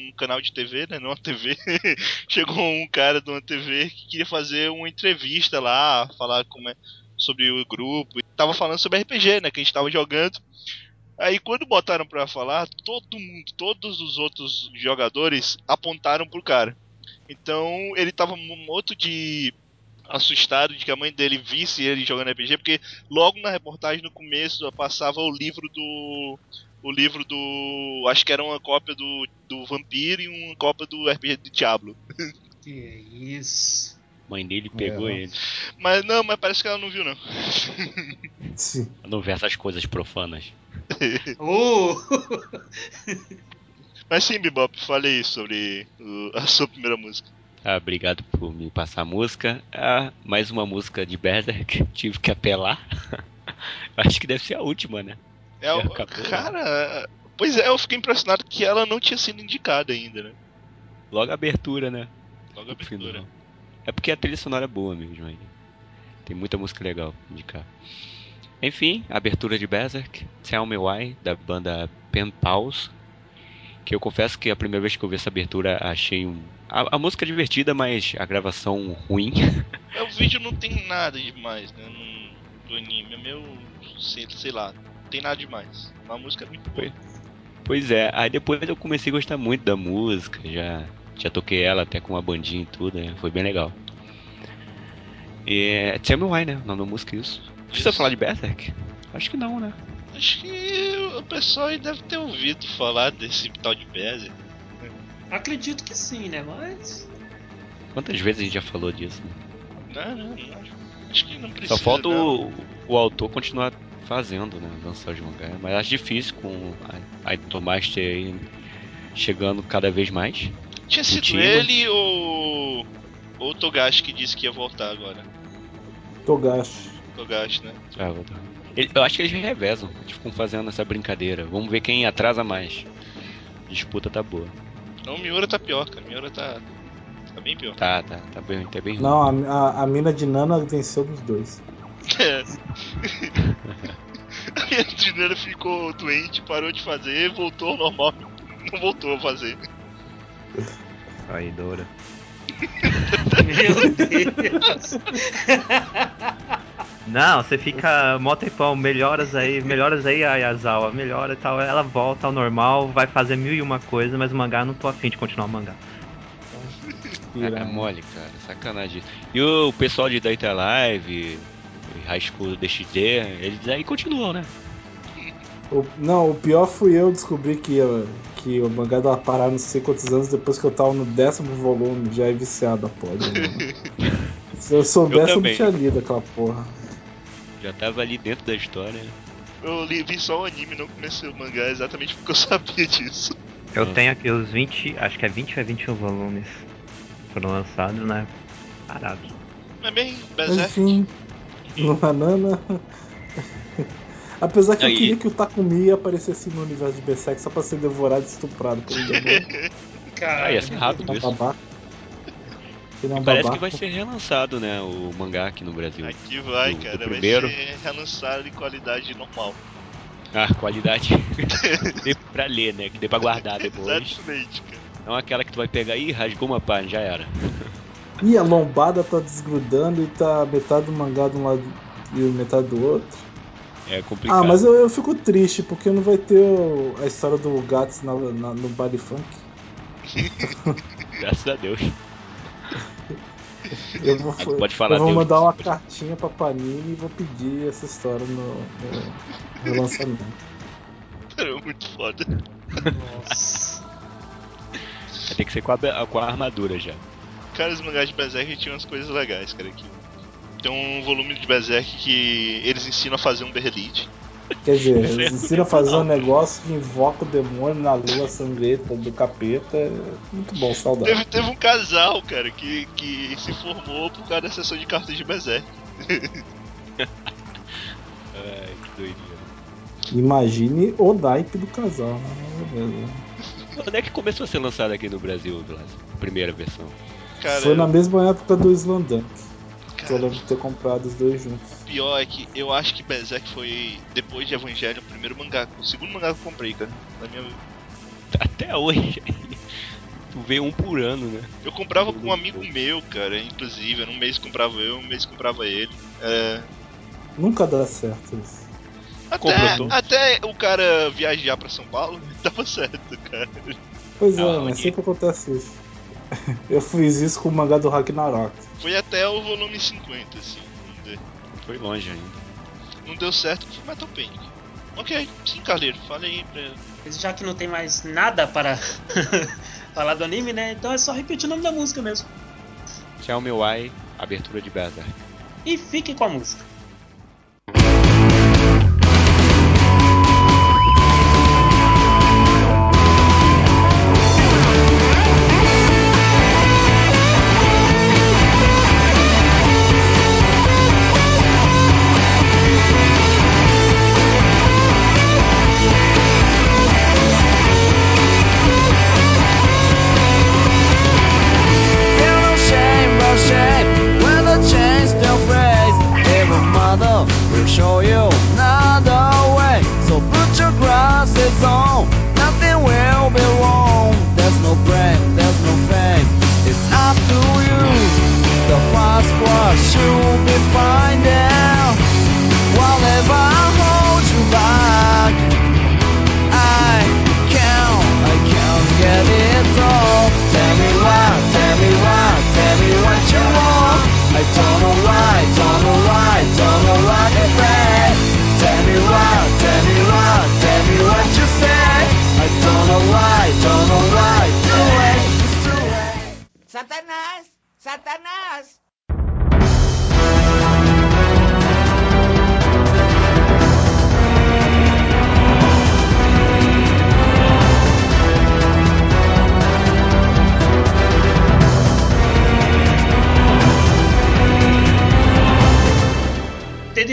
um canal de TV, né? Não uma TV. chegou um cara de uma TV que queria fazer uma entrevista lá, falar como é, sobre o grupo. E tava falando sobre RPG, né? Que a gente tava jogando. Aí quando botaram pra falar, todo mundo, todos os outros jogadores apontaram pro cara. Então ele tava muito de assustado de que a mãe dele visse ele jogando RPG, porque logo na reportagem no começo passava o livro do o livro do acho que era uma cópia do, do Vampiro e uma cópia do RPG do Diablo. Que isso. Mãe dele pegou É. ele. Mas não, mas parece que ela não viu não. Sim. Não vê essas coisas profanas. Oh! Mas sim, Bebop, falei sobre o- a sua primeira música. Ah, obrigado por me passar a música. Ah, mais uma música de Berserk. Tive que apelar. Acho que deve ser a última, né? É, o- acabou. cara, pois é, eu fiquei impressionado que ela não tinha sido indicada ainda, né? Logo a abertura, né? Logo a abertura. É porque a trilha sonora é boa mesmo aí. Tem muita música legal pra indicar. Enfim, a abertura de Berserk, Tell Me Why, da banda Pen Pals. Que eu confesso que a primeira vez que eu vi essa abertura achei um. A, a música é divertida, mas a gravação ruim. É, O vídeo não tem nada demais, né? No, do anime. É meio. Sei, sei lá, tem nada demais. A música é muito boa. Pois é, aí depois eu comecei a gostar muito da música, já, já toquei ela até com uma bandinha e tudo, né? foi bem legal. E é Tell Me Why, né? O nome da música é isso. Precisa Isso. falar de Berserk? Acho que não, né? Acho que o pessoal aí deve ter ouvido falar desse tal de Bezer. Acredito que sim, né? Mas. Quantas vezes a gente já falou disso? Né? Não, não, não acho, que não precisa. Só falta o, o autor continuar fazendo, né? Lançar os mangá. Mas acho difícil com a, a aí chegando cada vez mais. Tinha sido ele ou. Ou o Togashi que disse que ia voltar agora. Togashi. Togashi, né? Ah, vou dar. Ele- eu acho que eles revezam, eles ficam fazendo essa brincadeira. Vamos ver quem atrasa mais. disputa tá boa. Não, o Miura tá pior, cara. O Miura tá. Tá bem pior. Tá, tá, tá bem, tá bem ruim. Não, a, a, a mina de Nana venceu dos dois. É. A minha trilha ficou doente, parou de fazer, voltou ao normal. Não voltou a fazer. Traidora. Meu Deus. Não, você fica mó tempão, melhoras aí, melhoras aí a Yazawa, melhora e tal. Ela volta ao normal, vai fazer mil e uma coisa, mas o mangá não tô afim de continuar o mangá. É, Piranha. é mole, cara, sacanagem. E o pessoal de Data Live, High School DxD, eles aí continuam, né? O- não, o pior fui eu descobrir que, eu- que o mangá dava parar não sei quantos anos depois que eu tava no décimo volume, já é viciado a porra. Se eu soubesse, eu, não também. tinha lido aquela porra. Já tava ali dentro da história. Eu li, vi só o anime, não comecei o mangá exatamente porque eu sabia disso. Eu tenho aqui os 20, acho que é 20 ou é 21 volumes foram lançados, né? Parados. Mas bem, Berserk. enfim, no Hanana. Apesar que eu Aí. queria que o Takumi aparecesse no universo de Berserk só pra ser devorado e estuprado pelo demônio. Ah, ia ser rápido é isso. Ele é um Parece que vai ser relançado, né? O mangá aqui no Brasil. Aqui vai, Do- do cara. primeiro. Vai ser relançado em qualidade normal. Ah, qualidade. que dê pra ler, né? Que dê pra guardar depois. Exatamente, cara. Não aquela que tu vai pegar e rasgou uma página, já era. Ih, a lombada tá desgrudando e tá metade do mangá de um lado e metade do outro. É complicado. Ah, mas eu, eu fico triste porque não vai ter o- a história do Gats na, na- no baile funk. Graças a Deus. Eu vou, Ah, tu pode falar eu vou mandar uma cartinha pra Panini e vou pedir essa história no, no relançamento. Cara, é muito foda. Nossa. Vai ter que ser com a, com a armadura já. Cara, os mangás de Berserk tinham umas coisas legais, cara. Que tem um volume de Berserk que eles ensinam a fazer um berrelite. Quer dizer, eles ensinam a fazer um negócio que invoca o demônio na lua sangrenta do capeta. Muito bom, saudade. Teve, teve um casal, cara, que, que se formou por causa da sessão de cartas de Berserk. Ai, que doideira. Imagine o naipe do casal, né? Quando é que começou a ser lançado aqui no Brasil, Blas? A primeira versão. Cara, Foi na mesma época do Slandunk, que eu cara, lembro de ter comprado os dois juntos. o pior é que eu acho que Berserk foi, depois de Evangelho, o primeiro mangá, o segundo mangá que eu comprei, cara. Na minha... Até hoje. tu vê um por ano, né? Eu comprava com um amigo meu, cara, inclusive. Era um mês comprava eu, um mês comprava ele. É, Nunca dá certo isso. Até, até o cara viajar pra São Paulo, dava certo, cara. Pois é, Ah, mas onde- sempre acontece isso. Eu fiz isso com o mangá do Ragnarok. Foi até o volume 50, assim. Não Foi longe ainda. não deu certo com Metal Panic. Ok, sim, Carleiro, fale aí pra. Mas já que não tem mais nada para falar do anime, né? Então é só repetir o nome da música mesmo. Tell Me Why, abertura de Berserk. E fique com a música.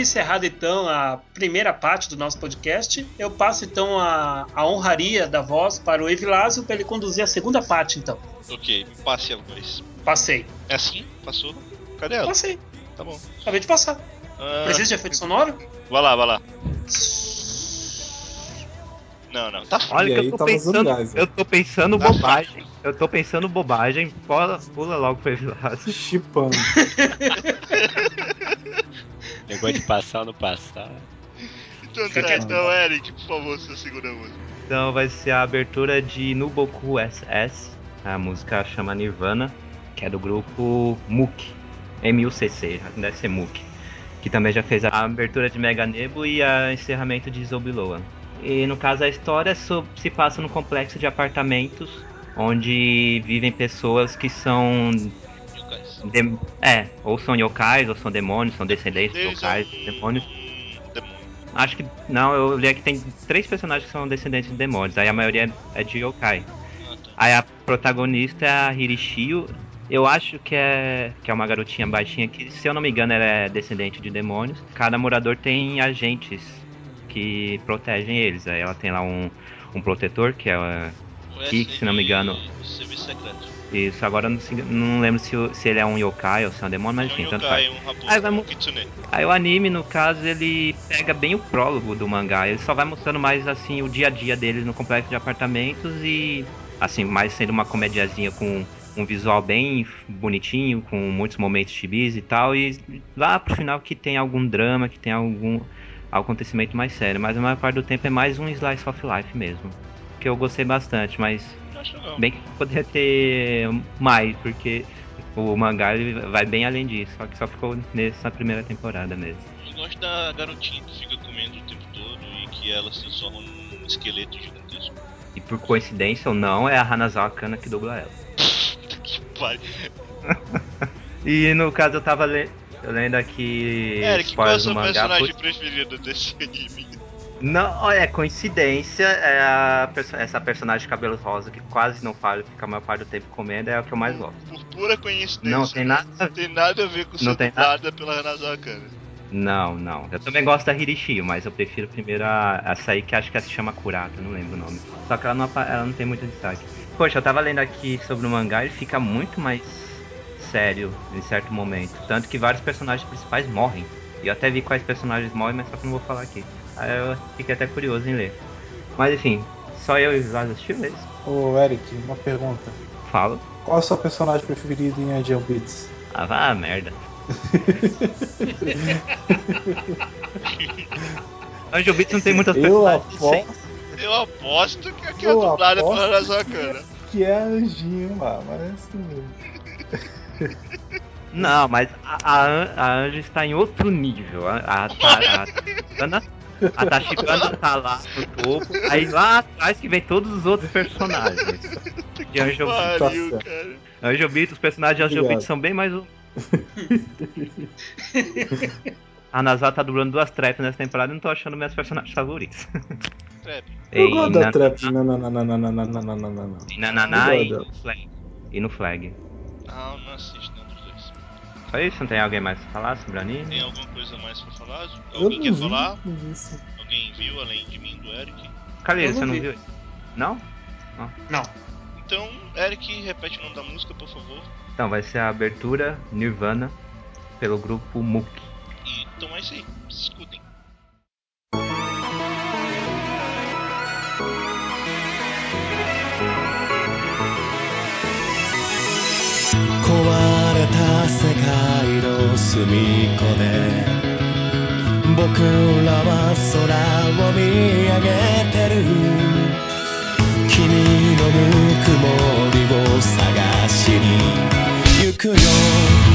Encerrado então a primeira parte do nosso podcast, eu passo então a, a honraria da voz para o Evilásio para ele conduzir a segunda parte então. Ok, passe a voz. Passei. É assim? Passou? Cadê ela? Passei. Tá bom. Acabei de passar. Ah, Precisa de efeito sonoro? Vai lá, vai lá. Não, não, tá foda. Olha que aí eu tô tá pensando, eu tô pensando Tá bobagem. Eu tô pensando bobagem. Pula, pula logo pro Evilásio. Chipando. Negócio de passar ou não passar. Então, tá, então, Eric, por favor, sua segunda música. Então vai ser a abertura de Nuboku SS. A música chama Nirvana, que é do grupo MUK. M-U-C-C, deve ser MUK. Que também já fez a abertura de Mega Nebo e a encerramento de Zobiloa. E no caso a história so- se passa num complexo de apartamentos onde vivem pessoas que são Dem- é, ou são yokais, ou são demônios, são descendentes de é yokais, um demônios. demônio. Acho que não, eu li que tem três personagens que são descendentes de demônios, aí a maioria é de yokai. Ah, tá. Aí a protagonista é a Hirishio. Eu acho que é, que é uma garotinha baixinha que, se eu não me engano, ela é descendente de demônios. Cada morador tem agentes que protegem eles. Aí ela tem lá um, um protetor, que é O Kik, se não me de engano. Serviço secreto. Isso. Agora eu não, não lembro se, se ele é um yokai ou se é um demônio, mas É um enfim, tanto yokai, faz. um raposo, Aí vai um kitsune. Aí o anime, no caso, ele pega bem o prólogo do mangá. Ele só vai mostrando mais, assim, o dia a dia deles no complexo de apartamentos e, assim, mais sendo uma comediazinha com um visual bem bonitinho, com muitos momentos chibis e tal. E lá pro final que tem algum drama, que tem algum acontecimento mais sério. Mas a maior parte do tempo é mais um slice of life mesmo. Que eu gostei bastante, mas acho legal. Bem que poderia ter mais, porque o mangá ele vai bem além disso, só que só ficou nessa primeira temporada mesmo. Eu gosto da garotinha que fica comendo o tempo todo e que ela se transforma num esqueleto gigantesco. E por coincidência ou não, é a Hanazawa Kana que dubla ela. Que pariu. E no caso eu tava le- eu lendo aqui Eric, qual é o seu personagem putz, preferido desse anime? Não, é coincidência, é a essa personagem de cabelos rosa que quase não fala, fica a maior parte do tempo comendo, é o que eu mais gosto. Por pura coincidência. Não tem nada a ver. Tem nada a ver com Não ser tem dublada pela Hanazawa Kana. Não, não. Eu também gosto da Hirishio, mas eu prefiro primeiro a, essa aí que acho que ela se chama Kurata, não lembro o nome. Só que ela não, ela não tem muito destaque. Poxa, eu tava lendo aqui sobre o mangá e fica muito mais sério em certo momento. Tanto que vários personagens principais morrem. E eu até vi quais personagens morrem, mas só que eu não vou falar aqui. Aí eu fiquei até curioso em ler. Mas enfim, só eu e o Vaz assistiu esse? Ô Eric, uma pergunta. Falo. Qual é o seu personagem preferido em Angel Beats? Ah, vá a merda. Angel Beats não tem muitas Eu aposto Eu aposto que aqui é dublada pela Kana. que é Anjinho lá, mas é assim mesmo. Não, mas a, a, a Anjo está em outro nível. A, a, a, a, Tashibana- a Tashibana tá lá no topo. Aí lá atrás que vem todos os outros personagens. De Angel Beats. Pariu, Tá. Angel Beats, os personagens de Angel Obrigado. São bem mais. um- A Nazar tá dublando duas traps nessa temporada e não tô achando meus personagens favoritos. Trap. Eu gosto da Na- trap de nananana. em Nananá Eu e gosto no Flag. E no Flag. Ah, eu não assisto. Só isso? Não tem alguém mais pra falar sobre anime? Tem alguma coisa mais pra falar? Eu Alguém não quer vi falar? isso. Alguém viu além de mim, do Eric? Calheiro, não você não vi. viu? Não? Não. Então, Eric, repete o nome da música, por favor. Então vai ser a abertura Nirvana pelo grupo Mook. E então é isso aí. Escutem. 隅っこで僕らは空を見上げてる。君のぬくもりを探しに行くよ。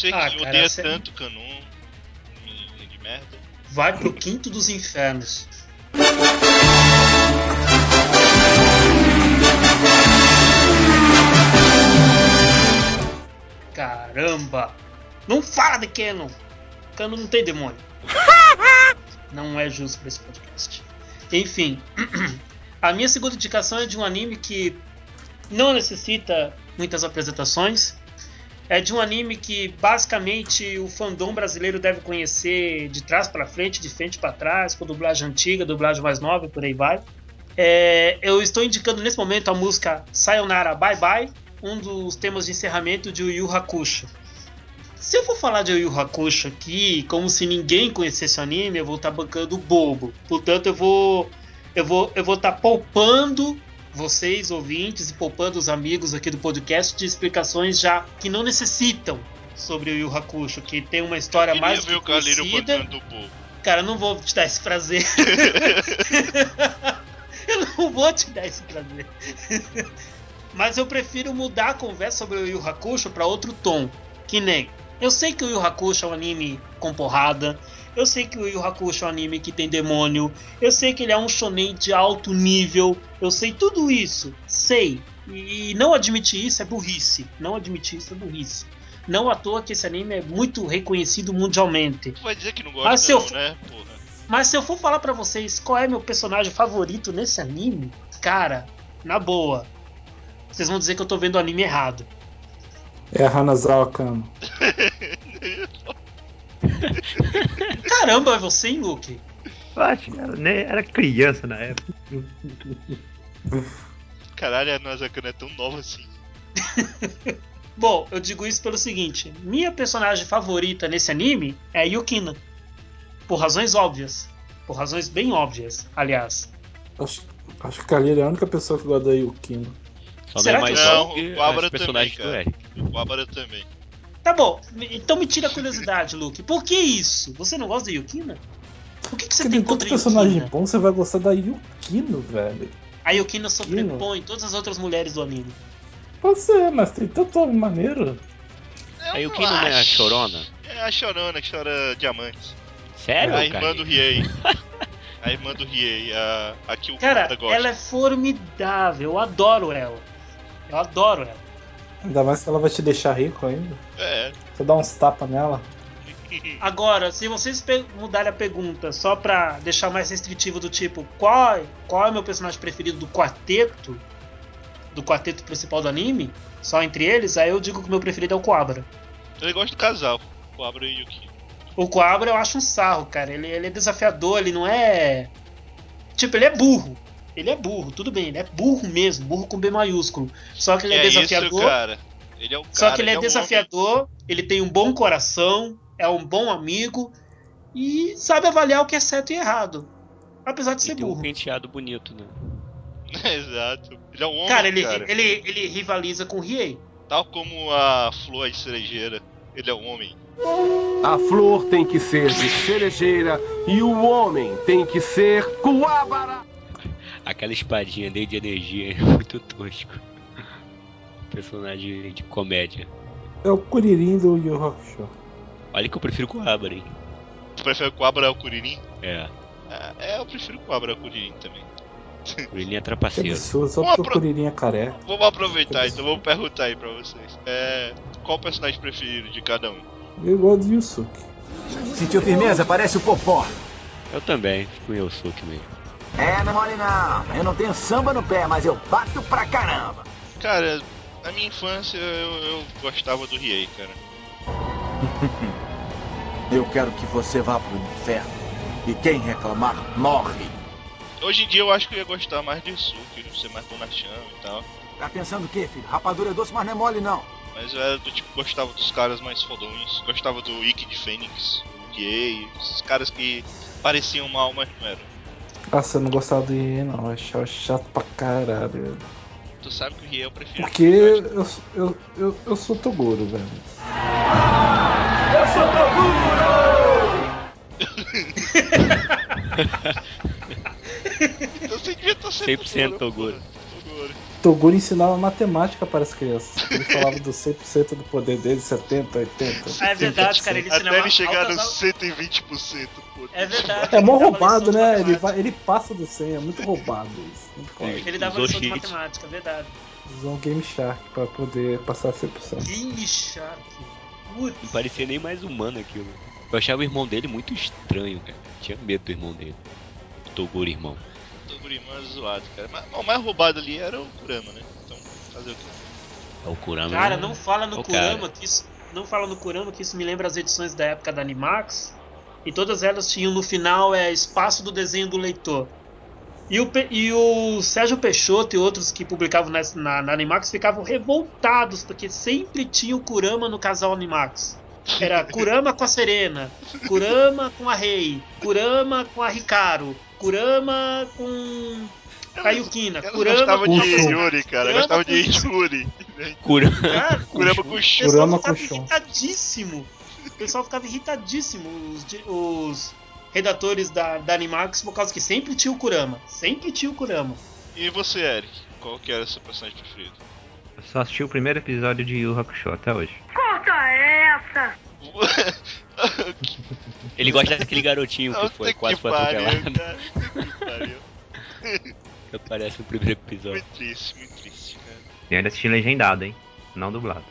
Você ah, que cara, odeia você... É tanto Canon, menino de merda. Vai pro quinto dos infernos. Caramba! Não fala de Canon! Canon não tem demônio. não é justo pra esse podcast. Enfim, a minha segunda indicação é de um anime que não necessita muitas apresentações, é de um anime que basicamente o fandom brasileiro deve conhecer de trás para frente, de frente para trás, com dublagem antiga, dublagem mais nova e por aí vai. É, eu estou indicando nesse momento a música Sayonara Bye Bye, um dos temas de encerramento de Yu Hakusho. Se eu for falar de Yu Hakusho aqui, como se ninguém conhecesse o anime, eu vou estar bancando bobo. Portanto, eu vou eu vou eu vou estar poupando vocês ouvintes e poupando os amigos aqui do podcast de explicações já que não necessitam sobre o Yu Hakusho, que tem uma história Queria mais ver o conhecida. Cara, eu não vou te dar esse prazer. eu não vou te dar esse prazer. Mas eu prefiro mudar a conversa sobre o Yu Hakusho para outro tom. Que nem. Eu sei que o Yu Hakusho é um anime com porrada. Eu sei que o Yu Hakusho é um anime que tem demônio. Eu sei que ele é um shonen de alto nível. Eu sei tudo isso. Sei. E não admitir isso é burrice. Não admitir isso é burrice. Não à toa que esse anime é muito reconhecido mundialmente. Tu vai dizer que não Mas gosta, se eu não, né? Porra. Mas se eu for falar pra vocês qual é meu personagem favorito nesse anime, cara, na boa, vocês vão dizer que eu tô vendo o anime errado. É a Hanazawa Kano. Caramba, é você, hein, Luke? Eu acho que era, né, era criança na época. Caralho, a Nazakana é tão nova assim. Bom, eu digo isso pelo seguinte: minha personagem favorita nesse anime é a Yukina. Por razões óbvias. Por razões bem óbvias, aliás. Acho, acho que a Kalira é a única pessoa que gosta da Yukino. Só Será não é que mais não? que O Bárbara as personagens também, do cara. O Bárbara também. Tá bom, então me tira a curiosidade, Luke. Por que isso? Você não gosta da Yukina? O que, que você Porque tem tem tanto contra a personagem Yukina? bom, você vai gostar da Yukino, velho. A Yukina sobrepõe todas as outras mulheres do anime. Pode ser, mas tem tanto homem maneiro. Eu A Yukino não é a chorona? É a chorona que chora diamantes. Sério, a irmã cara? do Riei. a irmã do Riei, a, a que o Cara, cara gosta. ela é formidável. Eu adoro ela. Eu adoro ela. Ainda mais que ela vai te deixar rico ainda. É. Você dá uns tapas nela. Agora, se vocês mudarem a pergunta só pra deixar mais restritivo do tipo qual, qual é o meu personagem preferido do quarteto, do quarteto principal do anime, só entre eles, aí eu digo que o meu preferido é o Coabra. Ele gosta do casal. Cobra e Yuki. O Coabra eu acho um sarro, cara. Ele, ele é desafiador, ele não é. Tipo, ele é burro. Ele é burro, tudo bem, ele é burro mesmo, burro com B maiúsculo. Só que ele é, é isso, desafiador. cara. Ele é o Só cara, que ele é, um homem. desafiador, ele tem um bom coração, é um bom amigo e sabe avaliar o que é certo e errado. Apesar de E ser tem um burro. penteado bonito, né? Exato. Ele é um homem, Cara, ele, cara. Ele, ele rivaliza com o Riei. Tal como a flor de cerejeira. Ele é um homem. A flor tem que ser de cerejeira e o homem tem que ser coabara. Aquela espadinha dele de energia é muito tosco. Personagem de comédia. É o Kuririn do Yu Hakusho. Olha que eu prefiro com a Abra, hein? Tu prefere o Cobra ao Kuririn? É, É, é, eu prefiro o Cobra ao Kuririn também. Kuririn é Que trapaceiro. absurdo, só Uma porque o Kuririn é careca. Vamos aproveitar, então vamos perguntar aí pra vocês. É, qual o personagem preferido de cada um? Eu gosto de Yusuke. Sentiu firmeza? Parece o Popó. Eu também, fico em Yosuke mesmo. É, não é mole não. Eu não tenho samba no pé, mas eu bato pra caramba. Cara, na minha infância eu, eu gostava do Riei, cara. Eu quero que você vá pro inferno. E quem reclamar, morre. Hoje em dia eu acho que eu ia gostar mais de Suki, ser mais bonachão e tal. Tá pensando o quê, filho? Rapadura é doce, mas não é mole não. Mas eu era do tipo, gostava dos caras mais fodões. Gostava do Ikki de Fênix, o Riei, esses caras que pareciam mal, mas não eram. Nossa, eu não gostava do Ien, não. Eu achava chato pra caralho. Tu sabe que o Riei é o preferido. Porque eu, eu, eu, eu sou Toguro, velho. Então você devia estar 100% Toguro. Toguro. Toguro ensinava matemática para as crianças. Ele falava do 100% do poder dele, 70, 80. Ah, é verdade, cara. Ele Até ensinava ele chegar altas nos 120%, pô. É verdade. É mó ele roubado, né? Ele, vai, ele passa do 100, é muito roubado isso. Não pode. Ele dava lição de matemática, é verdade. Usou um Game Shark pra poder passar 100%. Game Shark. Não Putz. parecia nem mais humano aquilo. Eu achava o irmão dele muito estranho, cara. Tinha medo do irmão dele. Toguro irmão. O Gurimã é zoado, cara. Mas bom, o mais roubado ali era o Kurama, né? Então, fazer o quê? É o Kurama. Cara, não fala no Kurama cara. que isso. Não fala no Kurama que isso me lembra as edições da época da Animax. E todas elas tinham no final é espaço do desenho do leitor. E o, e o Sérgio Peixoto e outros que publicavam nessa- na, na Animax ficavam revoltados, porque sempre tinha o Kurama no casal Animax. Era Kurama com a Serena, Kurama com a Rei, Kurama com a Ricardo, Kurama com a Yukina, Ela Kurama gostava com de. Yuri, cara. Kurama gostava de com- Yuri. Kurama. Cara, Kurama o com pessoal Kurama ficava com chão. irritadíssimo. O pessoal ficava irritadíssimo, os, os redatores da, da Animax, por causa que sempre tinha o Kurama. Sempre tinha o Kurama. E você, Eric? Qual que era seu personagem preferido? Eu só assisti o primeiro episódio de Yu Hakusho até hoje. Ele gosta daquele garotinho que foi quase foi atropelado. que pariu. Que aparece no primeiro episódio. Muito triste, muito triste, cara. E ainda assisti legendado, hein? Não dublado.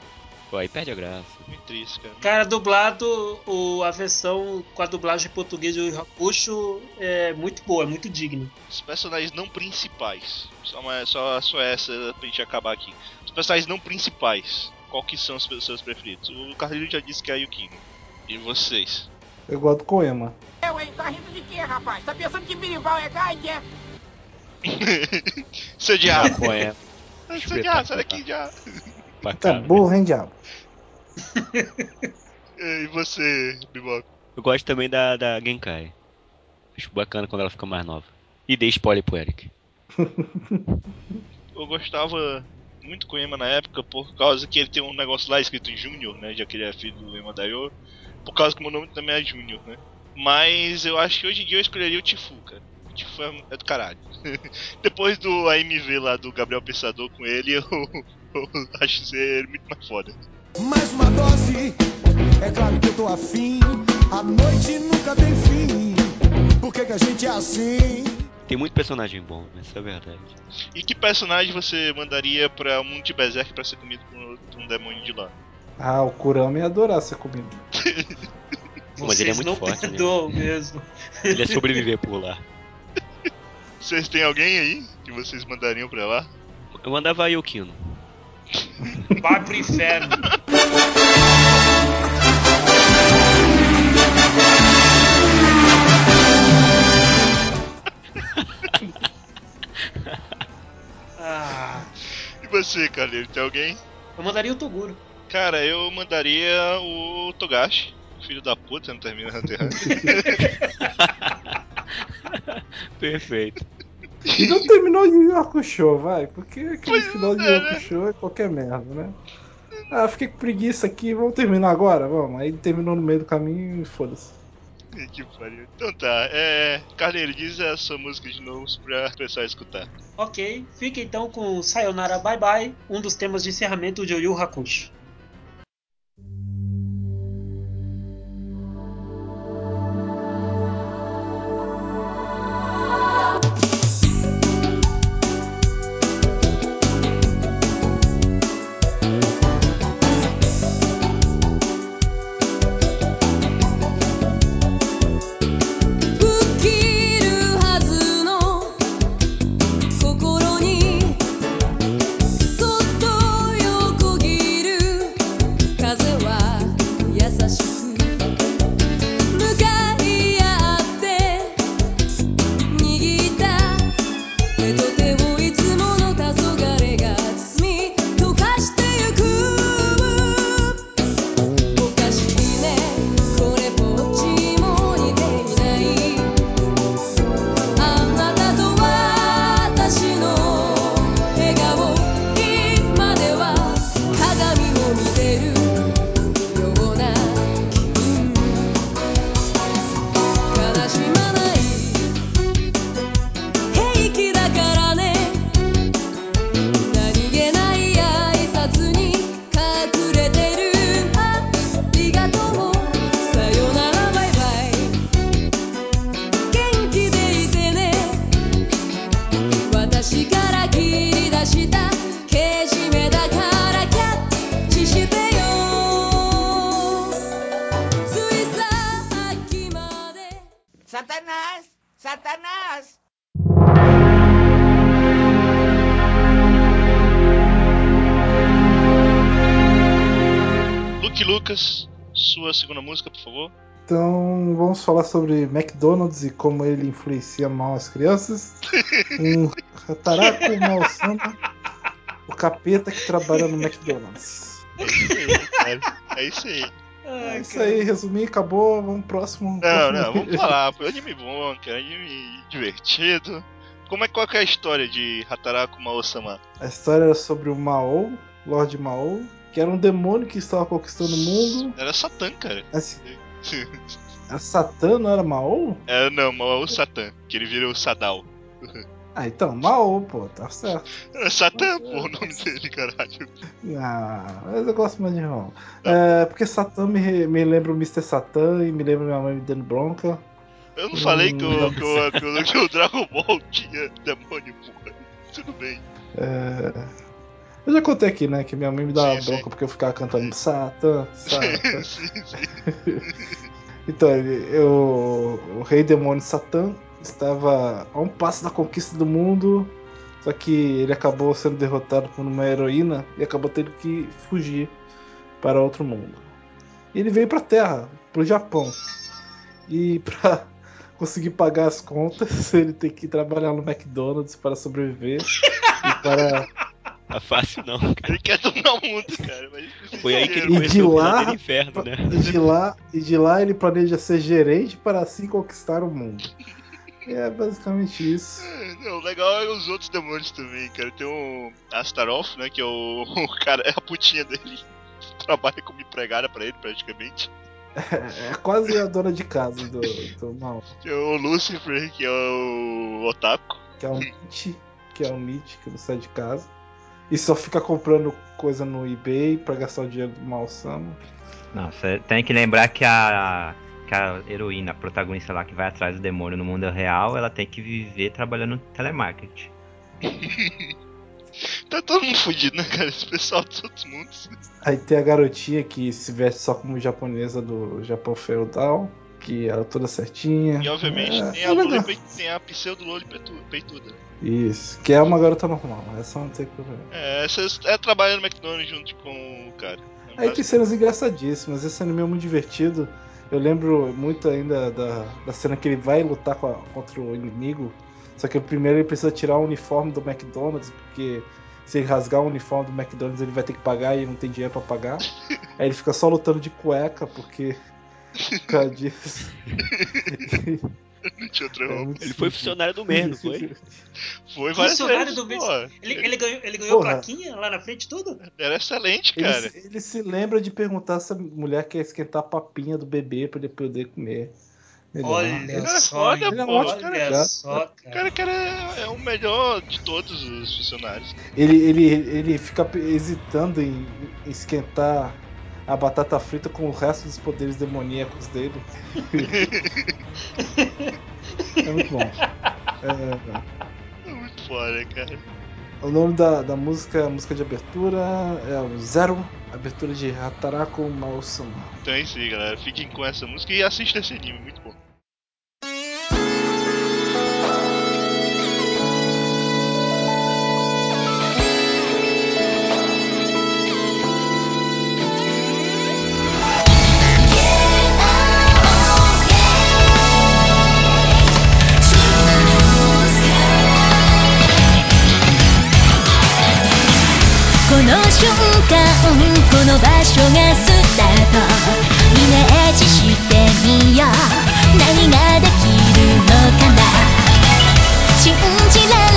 Pô, aí perde a graça. Muito triste, cara. Cara, dublado, o, a versão com a dublagem em português do Hakusho é muito boa, é muito digno. Os personagens não principais. Só, uma, só, só essa pra gente acabar aqui. Os personagens não principais. Qual que são os seus preferidos? O Carlinhos já disse que é a Yukino. E vocês? Eu gosto do Koema. Eu, hein? Tá rindo de quê, rapaz? Tá pensando que birimbau é Geiger? Seu diabo! Poema. Seu diabo, sai daqui já! Pra Tá cara. burro, hein, diabo? E você, Bibop? Eu gosto também da, da Genkai. Acho bacana quando ela fica mais nova. E dei spoiler pro Eric. Eu gostava muito com o Ema na época por causa que ele tem um negócio lá escrito Júnior, né? Já que ele é filho do Ema Dayo. Por causa que o meu nome também é Júnior, né? Mas eu acho que hoje em dia eu escolheria o Tifu, cara. O Tifu é, é do caralho. Depois do AMV lá do Gabriel Pensador com ele, eu, eu acho ser muito mais foda. Mais uma dose, é claro que eu tô afim. A noite nunca tem fim. Por que, que a gente é assim? Tem muito personagem bom? Isso é verdade. E que personagem você mandaria pra um mundo de Berserk pra ser comido por um demônio de lá? Ah, o Kurama ia adorar ser comido. Mas ele é Vocês muito não forte, né? mesmo. Ele é sobreviver por lá. Vocês têm alguém aí que vocês mandariam pra lá? Eu mandava a Yukino. Vai pro inferno. Ah, E você, Carleiro, tem alguém? eu mandaria o Toguro. Cara, eu mandaria o Togashi, filho da puta, não termina Hunter x Hunter. Perfeito. E não terminou Yu Yu Hakusho, vai. Porque aquele Pois final de é, Yu Yu né? Hakusho é qualquer merda, né? Ah, fiquei com preguiça aqui, vamos terminar agora? Vamos. Aí ele terminou no meio do caminho e foda-se. que pariu. Então tá, é. Carleiro, diz a sua música de novo pra pessoal escutar. Ok, fica então com Sayonara Bye Bye, um dos temas de encerramento de Yu Hakusho. Falar sobre McDonald's e como ele influencia mal as crianças. Um Hataraku Malsama, o capeta que trabalha no McDonald's. É isso aí, cara. É isso aí. É isso aí, resumi, acabou, vamos pro próximo. Não, próximo não, vamos falar. Foi um anime bom, cara. Anime divertido. Como é qual que é a história de Hataraku Mao-sama? A história era sobre o Mao, Lord Mao, que era um demônio que estava conquistando o mundo. Era Satã, cara. Assim, era Satã, não era Mao? É, não, Mao Satã, que ele vira o Sadal. Ah, então, Mao, pô, tá certo. É Satã, pô, o nome dele, caralho. Ah, mas eu gosto mais de Mao. É, porque Satã me, me lembra o Mr. Satã e me lembra minha mãe me dando bronca. Eu não falei que Hum, o, que, o, que, o, que o Dragon Ball tinha demônio, pô. Tudo bem. É, Eu já contei aqui, né, que minha mãe me dava Sim, sim. bronca porque eu ficava cantando Satã, Satã. sim, sim. Então, eu, o rei demônio Satã estava a um passo da conquista do mundo, só que ele acabou sendo derrotado por uma heroína e acabou tendo que fugir para outro mundo. E ele veio para a Terra, para o Japão. E para conseguir pagar as contas, ele tem que trabalhar no McDonald's para sobreviver e para Tá fácil não, cara. Ele quer dominar o mundo, cara. Precisa Foi aí que ele. E de o lá- verdadeiro inferno, né? E de lá, e de lá ele planeja ser gerente para assim conquistar o mundo. E é basicamente isso. Não, o legal é os outros demônios também, cara. Tem o Astaroth, né? Que é o, o cara, é a putinha dele. Trabalha como empregada pra ele, praticamente. É quase a dona de casa do, do mal. Tem o Lucifer, que é o Otaku. Que é o Nietzsche, que é o Nietzsche que não sai de casa. E só fica comprando coisa no eBay pra gastar o dinheiro do mal Sama. Não, você tem que lembrar que a, que a heroína, a protagonista lá que vai atrás do demônio no mundo real, ela tem que viver trabalhando no telemarketing. Tá todo mundo fudido, né, cara? Esse pessoal dos outros mundos. Aí tem a garotinha que se veste só como japonesa do Japão feudal, que era toda certinha. E obviamente É, tem, é a Loli tem a pseudo Loli peituda. Isso, que é uma garota normal, essa não tem problema. É, essa é trabalhar no McDonald's junto com o cara. É Aí tem cenas engraçadíssimas, esse anime é muito divertido. Eu lembro muito ainda da, da cena que ele vai lutar a- contra o inimigo. Só que primeiro ele precisa tirar o uniforme do McDonald's, porque se ele rasgar o uniforme do McDonald's ele vai ter que pagar e não tem dinheiro pra pagar. Aí ele fica só lutando de cueca, porque. Disso. Não tinha outra É roupa. Ele foi funcionário do mês, não foi? Foi várias Funcionário vezes, do pô. Ele, ele ganhou, ele ganhou Porra. plaquinha lá na frente, tudo? Era excelente, Ele, cara. se- ele se lembra de perguntar se a mulher quer esquentar a papinha do bebê pra ele poder comer. Olha Ele é foda? Ele é um ótimo olha cara. só, O cara. cara, cara é, é o melhor de todos os funcionários. Ele, ele, ele fica hesitando em esquentar a batata frita com o resto dos poderes demoníacos dele. é muito bom. É, É muito foda, cara. o nome da, da música, a música de abertura é o Zero, abertura de Hataraku Maosama. Então é isso aí, galera. Fiquem com essa música e assistam esse anime, muito bom. 間この場所がスタートイメージしてみよう。何ができるのかな。信じられ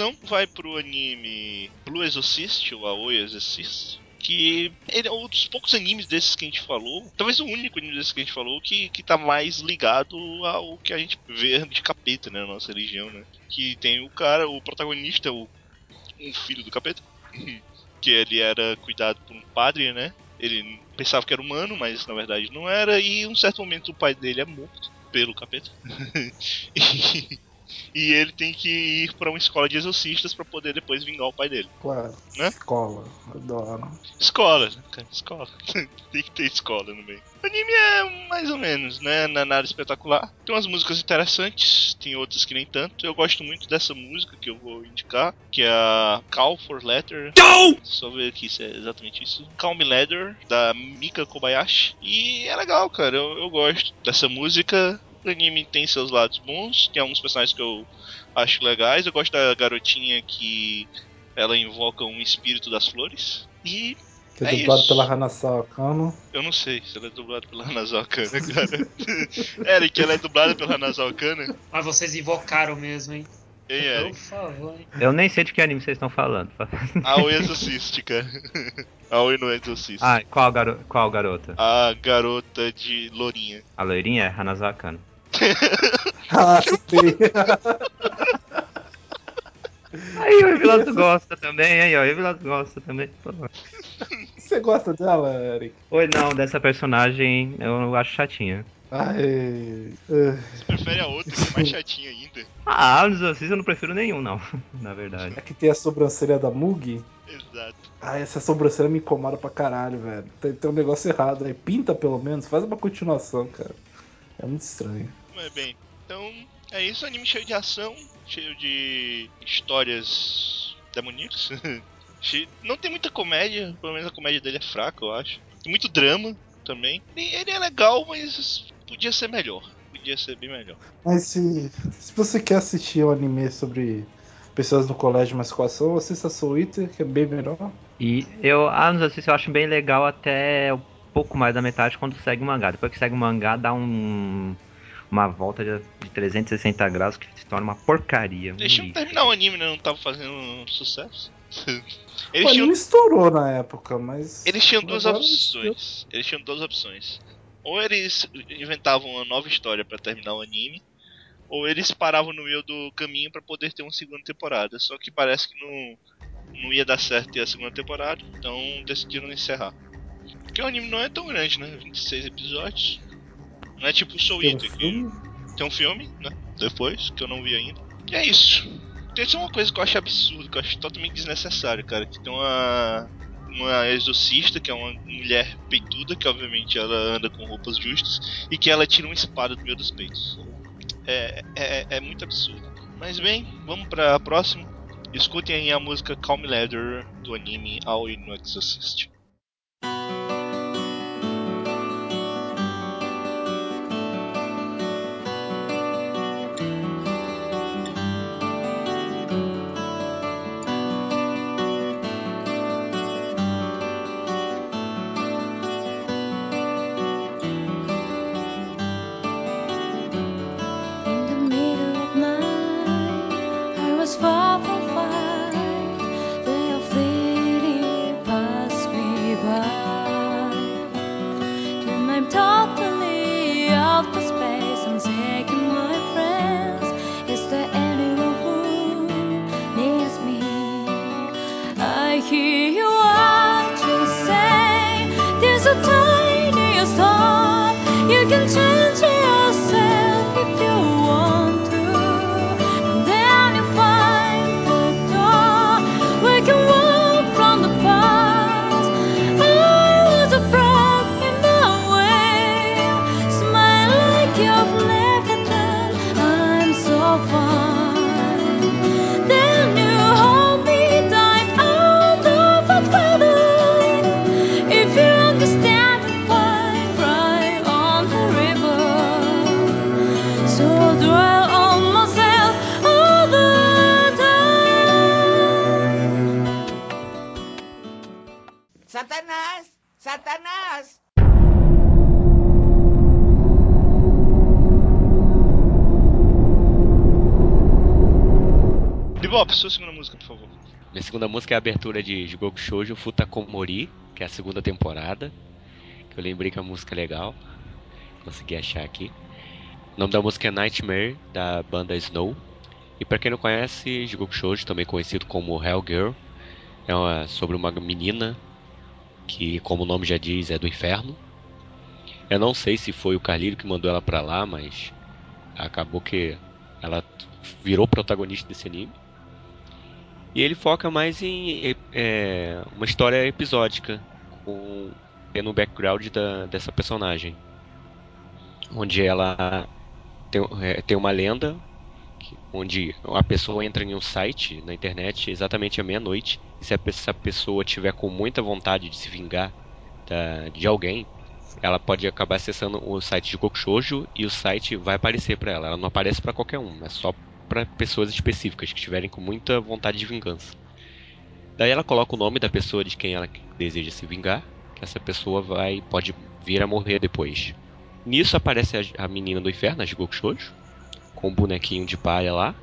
indicação vai pro anime Blue Exorcist, ou Aoi Exorcist. Que ele é um dos poucos animes desses que a gente falou, talvez o único anime desses que a gente falou, que, que tá mais ligado ao que a gente vê de capeta, né? Na nossa religião, né? Que tem o cara, o protagonista, o, um filho do capeta, que ele era cuidado por um padre, né? Ele pensava que era humano, mas na verdade não era, e em um certo momento o pai dele é morto pelo capeta. e, e ele tem que ir pra uma escola de exorcistas pra poder depois vingar o pai dele. Claro. Né? Escola. Adoro. Escola, né, cara? Escola. tem que ter escola no meio. O anime é mais ou menos, né? Não é nada espetacular. Tem umas músicas interessantes, tem outras que nem tanto. Eu gosto muito dessa música que eu vou indicar, que é a Call for Letter. Só ver aqui se é exatamente isso. Call Me Letter, da Mika Kobayashi. E é legal, cara. Eu, eu gosto dessa música. O anime tem seus lados bons, tem alguns personagens que eu acho legais. Eu gosto da garotinha que ela invoca um espírito das flores. E Que é, É dublado isso. pela Hanasawa Kano. eu não sei se ela é dublada pela Hanazawa Kana, cara. Eric, ela é dublada pela Hanazawa Kana? Mas vocês invocaram mesmo, hein? Ei, Por Eric. favor, hein? Eu nem sei de que anime vocês estão falando. Aoi Exorcist, cara. Aoi no Exorcist. ah, qual, garo... qual garota? A garota de Lourinha. A loirinha é Hanazawa Kano. Ah. Aí o Evilato gosta também, aí ó, o Evilato gosta também. Você gosta dela, Eric? Oi, não, dessa personagem eu acho chatinha. Ai. uh, Você prefere a outra que é mais chatinha ainda. Ah, Exorcistas eu não prefiro nenhum, não. Na verdade. É que tem a sobrancelha da Mug. Exato. Ah, essa sobrancelha me incomoda pra caralho, velho. Tem, tem um negócio errado aí. Pinta pelo menos, faz uma continuação, cara. É muito estranho. Mas bem, então é isso. Anime cheio de ação, cheio de histórias demoníacas. Não tem muita comédia, pelo menos a comédia dele é fraca, eu acho. Tem muito drama também. Ele é legal, mas podia ser melhor. Podia ser bem melhor. Mas se, se você quer assistir um anime sobre pessoas no colégio mas com ação, assista Soul que é bem melhor. E eu, ah, nos Exorcistas eu acho bem legal até um pouco mais da metade quando segue o mangá. Depois que segue o mangá, dá um. Uma volta de, de 360 graus que se torna uma porcaria. Deixa eu terminar o anime, né? Não tava fazendo sucesso. O Eles tinham, anime estourou na época, mas. eles tinham duas agora opções. Eles tinham duas opções. Ou eles inventavam uma nova história pra terminar o anime, ou eles paravam no meio do caminho pra poder ter uma segunda temporada. Só que parece que não, não ia dar certo ter a segunda temporada, então decidiram encerrar. Porque o anime não é tão grande, né? 26 episódios. Não é tipo o Soul Tem um Eater, que filme? tem um filme, né? Depois, que eu não vi ainda. E é isso. Tem só uma coisa que eu acho absurdo, que eu acho totalmente desnecessário, cara. Que tem uma. Uma exorcista, que é uma mulher peituda, que obviamente ela anda com roupas justas, e que ela tira uma espada do meio dos peitos. É, é, é muito absurdo. Mas bem, vamos pra próxima. Escutem aí a música Calm Leather do anime Aoi no Exorcist. Música é a abertura de Jigoku Shoujo Futakomori, que é a segunda temporada. Que eu lembrei que a música é legal. Consegui achar aqui. O nome da música é Nightmare, da banda Snow. E pra quem não conhece, Jigoku Shoujo, também conhecido como Hell Girl, é uma- sobre uma menina que, como o nome já diz, é do inferno. Eu não sei se foi o Carlírio que mandou ela pra lá, mas acabou que ela virou protagonista desse anime. E ele foca mais em é, uma história episódica, com o background da, dessa personagem. Onde ela tem, é, tem uma lenda, que- onde a pessoa entra em um site na internet exatamente à meia-noite, e se a, pe- se a pessoa tiver com muita vontade de se vingar da- de alguém, ela pode acabar acessando o site de Gokushoujo e o site vai aparecer pra ela. Ela não aparece pra qualquer um, é só pra pessoas específicas que estiverem com muita vontade de vingança. Daí ela coloca o nome da pessoa de quem ela deseja se vingar, que essa pessoa vai pode vir a morrer depois. Nisso aparece a, a menina do inferno, a Jigoku Shoujo, com um bonequinho de palha lá,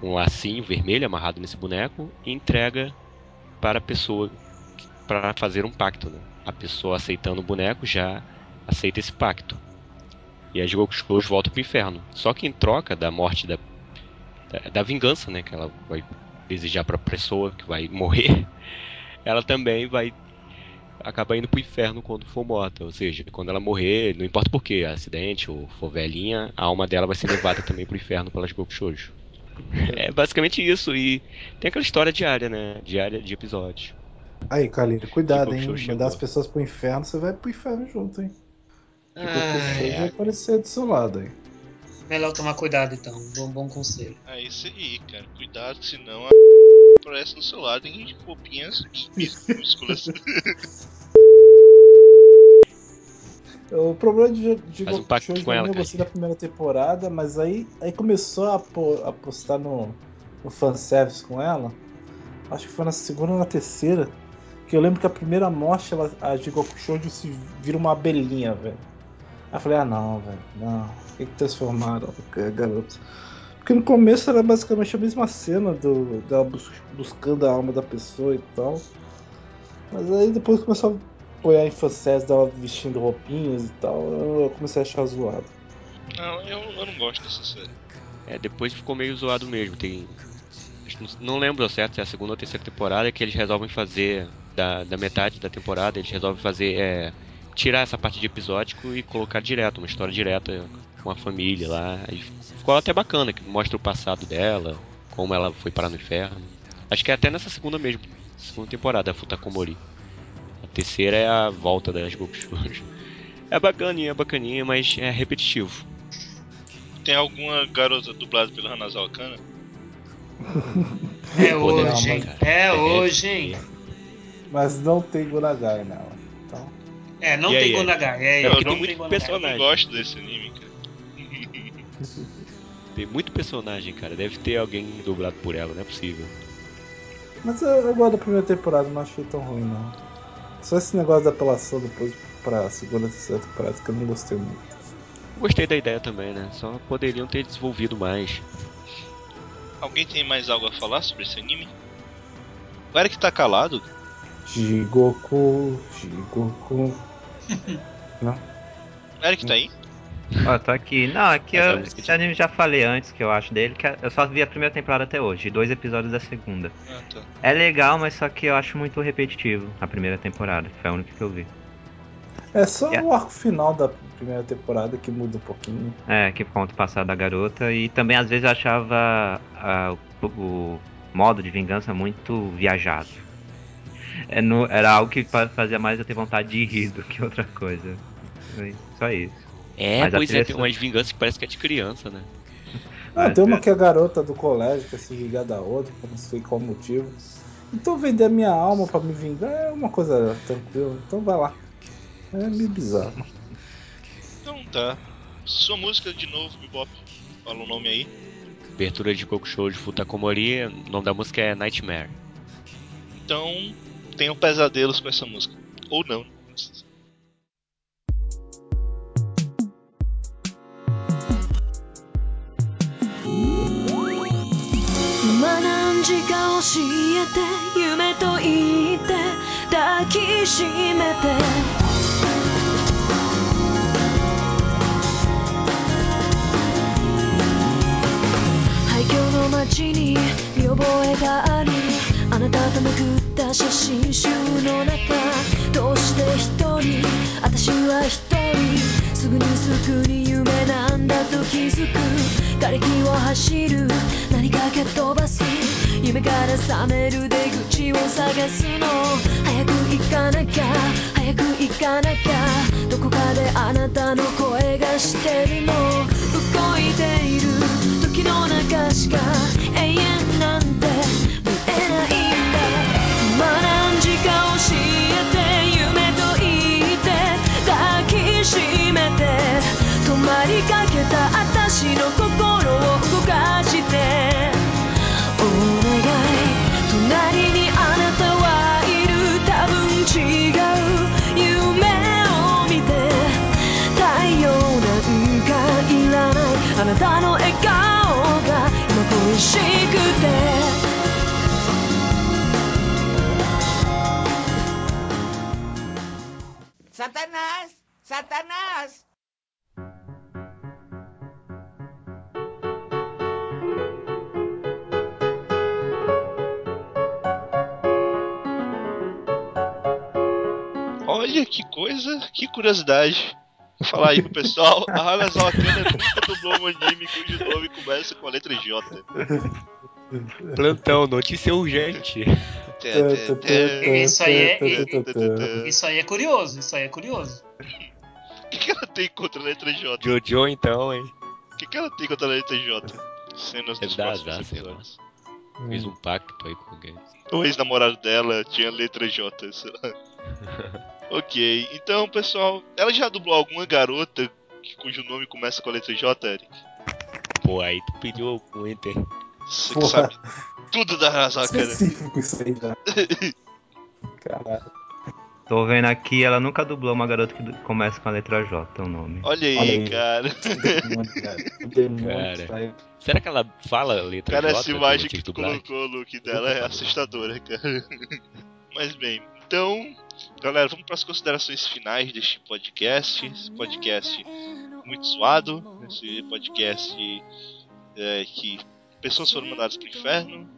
com um lacinho vermelho amarrado nesse boneco, e entrega para a pessoa para fazer um pacto. Né? A pessoa aceitando o boneco já aceita esse pacto. E a Jigoku Shoujo volta pro inferno. Só que em troca da morte da, da, da vingança, né, que ela vai desejar para a pessoa que vai morrer, ela também vai acabar indo pro inferno quando for morta. Ou seja, quando ela morrer, não importa por quê, acidente ou for velhinha, a alma dela vai ser levada também pro inferno pelas Goku Shoujo. É basicamente isso. E tem aquela história diária, né? Diária de episódios. Aí, Carlinhos, cuidado, hein? Mandar as pessoas pro inferno, você vai pro inferno junto, hein? Jigoku Shoujo vai aparecer do seu lado aí. melhor tomar cuidado então. Bom, bom conselho. É isso aí, cara. Cuidado, senão a aparece no seu lado em roupinhas minúsculas. O problema de, de Faz um Goku pacto com ela, eu cara. gostei da primeira temporada, mas aí, aí começou a, pô- a postar no, no fanservice com ela. Acho que foi na segunda ou na terceira. Que eu lembro que a primeira morte, ela, a de Goku Shoujo se vira uma abelhinha, velho. Aí eu falei, ah não, velho, não. Por que, que transformaram a garota? Porque no começo era basicamente a mesma cena do, dela bus- buscando a alma da pessoa e tal. Mas aí depois começou a apoiar em fanservice dela vestindo roupinhas e tal, eu comecei a achar zoado. Não, eu, eu não gosto dessa série. É, depois ficou meio zoado mesmo. Tem. Não, não lembro ao certo se é a segunda ou terceira temporada que eles resolvem fazer. Da, da metade da temporada, eles resolvem fazer. É, tirar essa parte de episódico e colocar direto, uma história direta com a família lá. Aí ficou até bacana, que mostra o passado dela, como ela foi parar no inferno. Acho que é até nessa segunda mesmo. Segunda temporada, a Futakomori. A terceira é a volta das Goku Shoujo. É bacaninha, é bacaninha, mas é repetitivo. Tem alguma garota dublada pelo Hanazawa Kana? É hoje, hein? É hoje, hein? Mas não tem Gonagai nela. É, não E tem Gonagai. É, É não porque tem muito Gonagai. Eu não personagem. gosto desse anime, cara. Tem muito personagem, cara. Deve ter alguém dublado por ela, não é possível. mas eu, eu gosto da primeira temporada, não achei tão ruim não. Só esse negócio da apelação depois pra segunda e terceira temporada que eu não gostei muito. Gostei da ideia também, né? Só poderiam ter desenvolvido mais. Alguém tem mais algo a falar sobre esse anime? O Eric tá calado? Jigoku, Jigoku. não? O Eric tá aí? Ó, tô aqui. Não, aqui a eu, esse anime já falei antes que eu acho dele, que eu só vi a primeira temporada até hoje, e dois episódios da segunda. Ah, tá. É legal, mas só que eu acho muito repetitivo a primeira temporada, que foi a única que eu vi. É só Yeah. o arco final da primeira temporada que muda um pouquinho. É, que conta o passado da garota, e também às vezes eu achava ah, o, o modo de vingança muito viajado. É, no- era algo que fa- fazia mais eu ter vontade de rir do que outra coisa. Só isso. É, Mas pois é, tem umas vinganças que parece que é de criança, né? Ah, tem uma é. que é a garota do colégio quer se vingar da outra, por não sei qual motivo. Então vender a minha alma pra me vingar é uma coisa tranquila. Então vai lá. É meio bizarro. Então tá. Sua música de novo, Bebop. Fala o nome aí. Abertura de Goku Show de Futakomori, o nome da música é Nightmare. Então, tenham pesadelos com essa música. Ou não. não precisa. まな じか教えて夢と言って抱きしめて廃墟の街に見覚えがある あなたとめくった写真集の中どうして一人私は一人すぐにすぐに夢なんだと気づく瓦礫を走る何か蹴っ飛ばす夢から覚める出口を探すの早く行かなきゃ早く行かなきゃどこかであなたの声がしてるの。動いている時の中しか永遠私の心を動かして。お願い隣にあなたはいる。多分違う。夢を見て太陽なんかいらないあなたの笑顔が今恋しくて。サタナースサタナース「Olha que coisa, que curiosidade. Vou falar aí pro pessoal, a Hana Sawakana nunca dublou um anime cujo nome começa com a letra J. Plantão, notícia urgente. Isso aí é, isso aí é curioso, isso aí é curioso. O que, que ela tem contra a letra J? Jojo então, hein? O que, que ela tem contra a letra J? Cenas É dos sei lá. episódios. Fez um pacto aí com alguém. O ex-namorado dela tinha letra J, sei lá. ok, então pessoal, ela já dublou alguma garota que- cujo nome começa com a letra J, Eric? Pô, aí tu pediu o Enter. Você que sabe tudo da né? Isso aí já. Caralho. Tô vendo aqui, ela nunca dublou uma garota que começa com a letra J, o nome. Olha aí, Olha aí. cara. Cara. Cara. Será que ela fala a letra Cara, J? essa imagem que tu colocou, Luke, dela é assustadora, cara. Mas bem, então, galera, vamos para as considerações finais deste podcast. Esse podcast muito suado, esse podcast é, que pessoas foram mandadas pro inferno,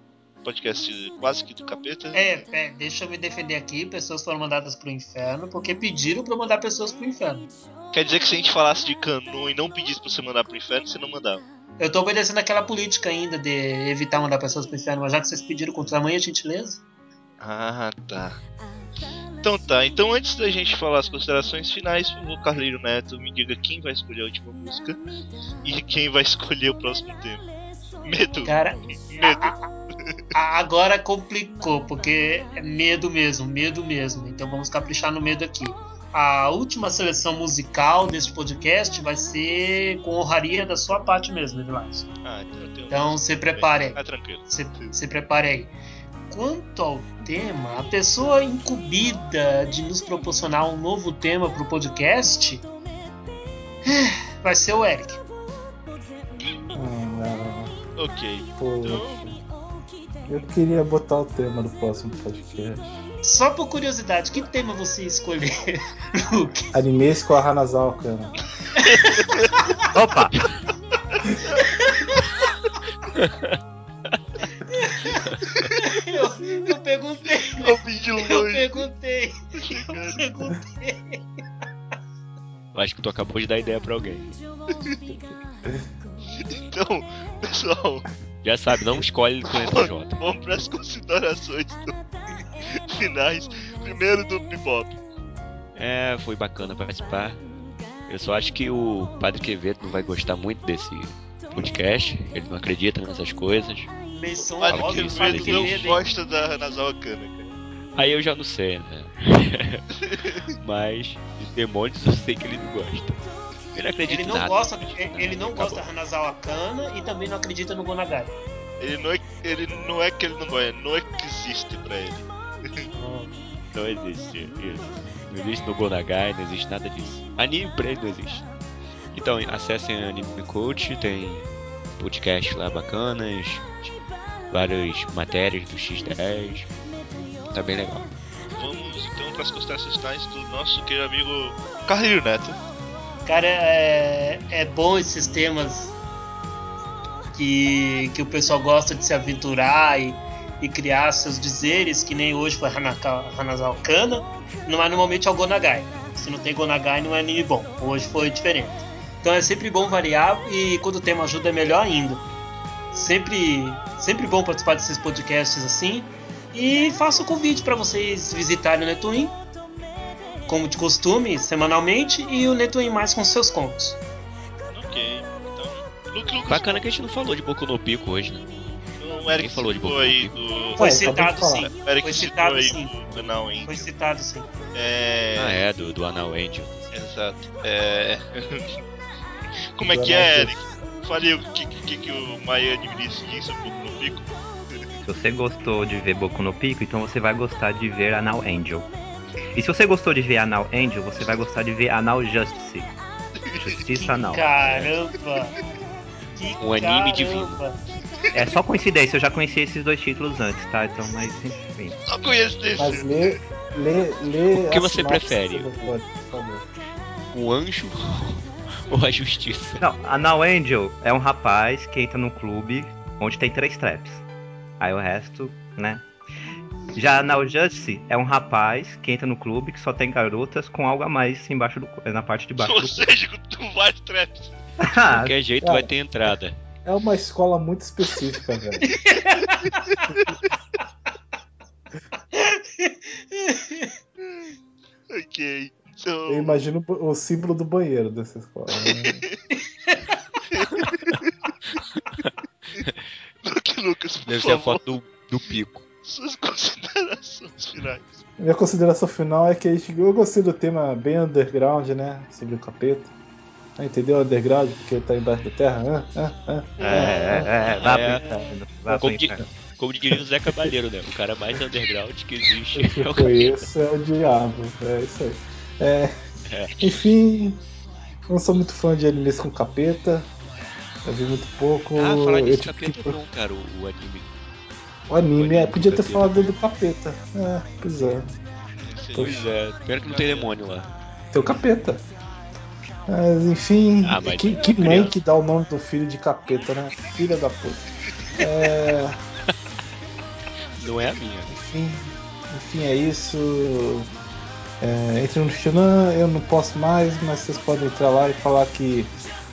podcast quase que do capeta. É, é, deixa eu me defender aqui, pessoas foram mandadas pro inferno porque pediram eu mandar pessoas pro inferno. Quer dizer que se a gente falasse de canon e não pedisse pra você mandar pro inferno, você não mandava. Eu tô obedecendo aquela política ainda de evitar mandar pessoas pro inferno, mas já que vocês pediram com tamanha gentileza, Ah, tá. Então tá, então antes da gente falar as considerações finais, por favor, Carleiro Neto, me diga quem vai escolher a última música e quem vai escolher o próximo tema. Medo. cara, Medo. a- agora complicou, porque é medo mesmo, medo mesmo. Então vamos caprichar no medo aqui. A última seleção musical deste podcast vai ser com honraria da sua parte mesmo, Eduardo. Ah, então eu tenho. Então se prepare aí. Ah, tranquilo. se, se prepare aí. Quanto ao tema, a pessoa incumbida de nos proporcionar um novo tema para o podcast eh, vai ser o Eric. Ah, Ok. Eu queria botar o tema do próximo podcast. Só por curiosidade, que tema você escolher, Luke? Animes com a Hanazawa Kana. Opa! Eu, eu perguntei, Eu vim de eu longe. perguntei, eu perguntei. Eu acho que tu acabou de dar ideia pra alguém. Então, pessoal, Já sabe, não escolhe com letra J. vamos para as considerações do- finais. Primeiro do Bebop. É, foi bacana participar. Eu só acho que o Padre Quevedo não vai gostar muito desse podcast. Ele não acredita nessas coisas. Menção isso, Quevedo Padre não gosta da Hanazawa Kana, cara. Aí eu já não sei, né? Mas os demônios eu sei que ele não gosta. Ele acredita Ele em não nada. gosta, ele, nada, ele não acabou. gosta da Hanazawa Kana e também não acredita no Gonagai. Ele não é, ele não é que ele não gosta, não existe pra ele. Não existe isso. Não existe no Gonagai, não existe nada disso. Anime pra ele não existe. Então acessem Anime Coach, tem podcast lá bacanas. Várias matérias do X10. Tá bem legal. Vamos então para as considerações finais do nosso querido amigo Carlinho Neto. Cara, é, é bom esses temas que, que o pessoal gosta de se aventurar e, e criar seus dizeres, que nem hoje foi Hanaka, Hanazao Kana, não é normalmente é o Gonagai. Se não tem Gonagai, não é anime bom. Hoje foi diferente. Então é sempre bom variar e quando o tema ajuda é melhor ainda. Sempre, sempre bom participar desses podcasts assim. E faço o convite para vocês visitarem o Netwin, como de costume, semanalmente, e o Netwin mais com seus contos. Ok. Então, Luke Bacana que a gente não falou de Boku no Pico hoje, né? o Eric falou de Boku aí do. Foi citado sim. Eric Foi citado aí sim. do Não, hein? Foi citado sim. É. Ah, é, do, do Anal Angel. Exato. É. Como é Do que é, Anal Eric? Falei o que, que, que o Admiris disse sobre o Boku no Pico. Se você gostou de ver Boku no Pico, então você vai gostar de ver Anal Angel. E se você gostou de ver Anal Angel, você vai gostar de ver Anal Justice. Justiça Anal. Caramba! Que Um anime divino. É só coincidência, eu já conheci esses dois títulos antes, tá? Então, mas enfim. Não conheço desse. Mas lê, lê, lê. O que você prefere? por favor. O anjo ou a justiça? Não, Anal Angel é um rapaz que entra num clube onde tem três traps. Aí o resto, né? Já Anal Justice é um rapaz que entra no clube que só tem garotas com algo a mais embaixo do na parte de baixo Ou seja, com vários traps. corpo. De qualquer jeito cara. vai ter entrada. É uma escola muito específica, velho. Ok. Então, Eu imagino o símbolo do banheiro dessa escola. Né? Luke Lucas, por Deve ser a favor, foto do, do pico. suas considerações finais. Minha consideração final é que a gente- eu gostei do tema bem underground, né? Sobre o capeta. Ah, entendeu? Underground, porque ele tá embaixo da terra. Ah, ah, ah, É, é, é, vá É. pro pro Como, di- inferno. como diria o Zé Cabaleiro, né? O cara mais underground que existe. O que É o eu conheço é o diabo. É isso aí. É, É. Enfim, não sou muito fã de animes com capeta. Eu vi muito pouco. Ah, falar tive capeta que- é cara, o, o anime. O anime, O anime é, podia ter capeta. falado do capeta. É, pois é. Pois é, pena que não tem demônio lá. Tem o capeta. Mas enfim, Ah, mas que, é que mãe que dá o nome do filho de capeta, né? Filha da puta. É, Não é a minha. enfim, enfim, é isso. É, entre no Xanan, eu não posso mais, mas vocês podem entrar lá e falar que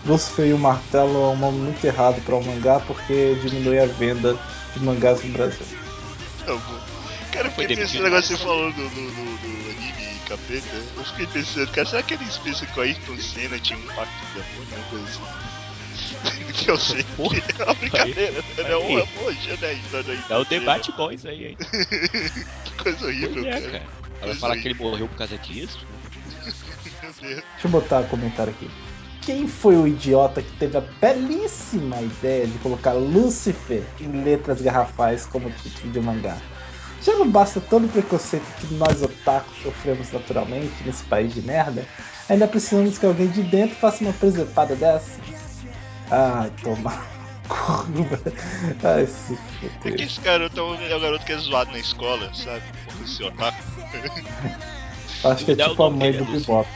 Lucifer e o Martelo é um nome muito errado para o mangá porque diminui a venda de mangás no Brasil. Tá bom. Cara, eu fiquei pensando demitido. agora você falou do, do, do, do anime e capeta. Eu fiquei pensando, cara, será que eles pensam que o Ayrton Senna tinha um pacto de amor, né? Coisa assim. que eu sei Porra. que é uma brincadeira, né? Aí. É uma hoje, né? Ayrton É o debate boys aí, hein? Que coisa horrível, é, cara. cara. Ela vai falar é. que ele morreu por causa disso? Deixa eu botar um comentário aqui. Quem foi o idiota que teve a belíssima ideia de colocar Lucifer em letras garrafais como título de mangá? Já não basta todo o preconceito que nós otakus sofremos naturalmente nesse país de merda? Ainda precisamos que alguém de dentro faça uma presepada dessa? Ai, toma. Ai, se Porque fuder. esse garoto é o, é o garoto que é zoado na escola, sabe? Esse otaku. Acho que é tipo a mãe do é Bebop.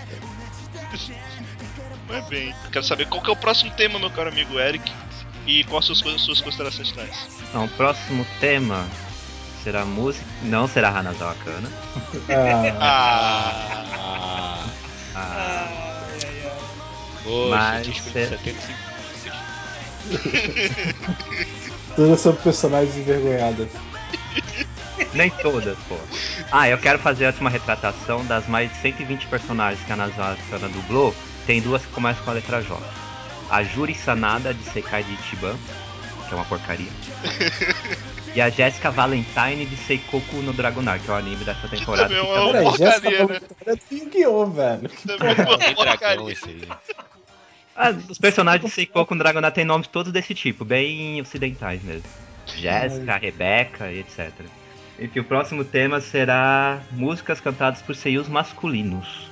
Mas bem, quero saber qual que é o próximo tema, meu caro amigo Eric. E quais são as suas, suas considerações finais? Então, o próximo tema será música. Não será Hanazawa Kana. Ah, Ah, Ah, Ah, poxa, Mas disco é- de 75 músicas. todas são personagens envergonhadas. nem todas, pô. Ah, eu quero fazer a última retratação das mais de 120 personagens que a Hanazawa Kana dublou. Tem duas que começam com a letra J. A Juri Sanada de Sekai de Ichiban, que é uma porcaria. E a Jéssica Valentine de Seikoku no Dragonar, que é o anime dessa temporada. também é que uma- também- Peraí, porcaria, Jéssica né? Valentine é Yu-Gi-Oh, velho. também é uma porcaria. esse aí. Ah, os personagens de Seikoku no Dragonar têm nomes todos desse tipo, bem ocidentais mesmo. Jéssica, Rebeca e etc. Enfim, o próximo tema será músicas cantadas por seios masculinos.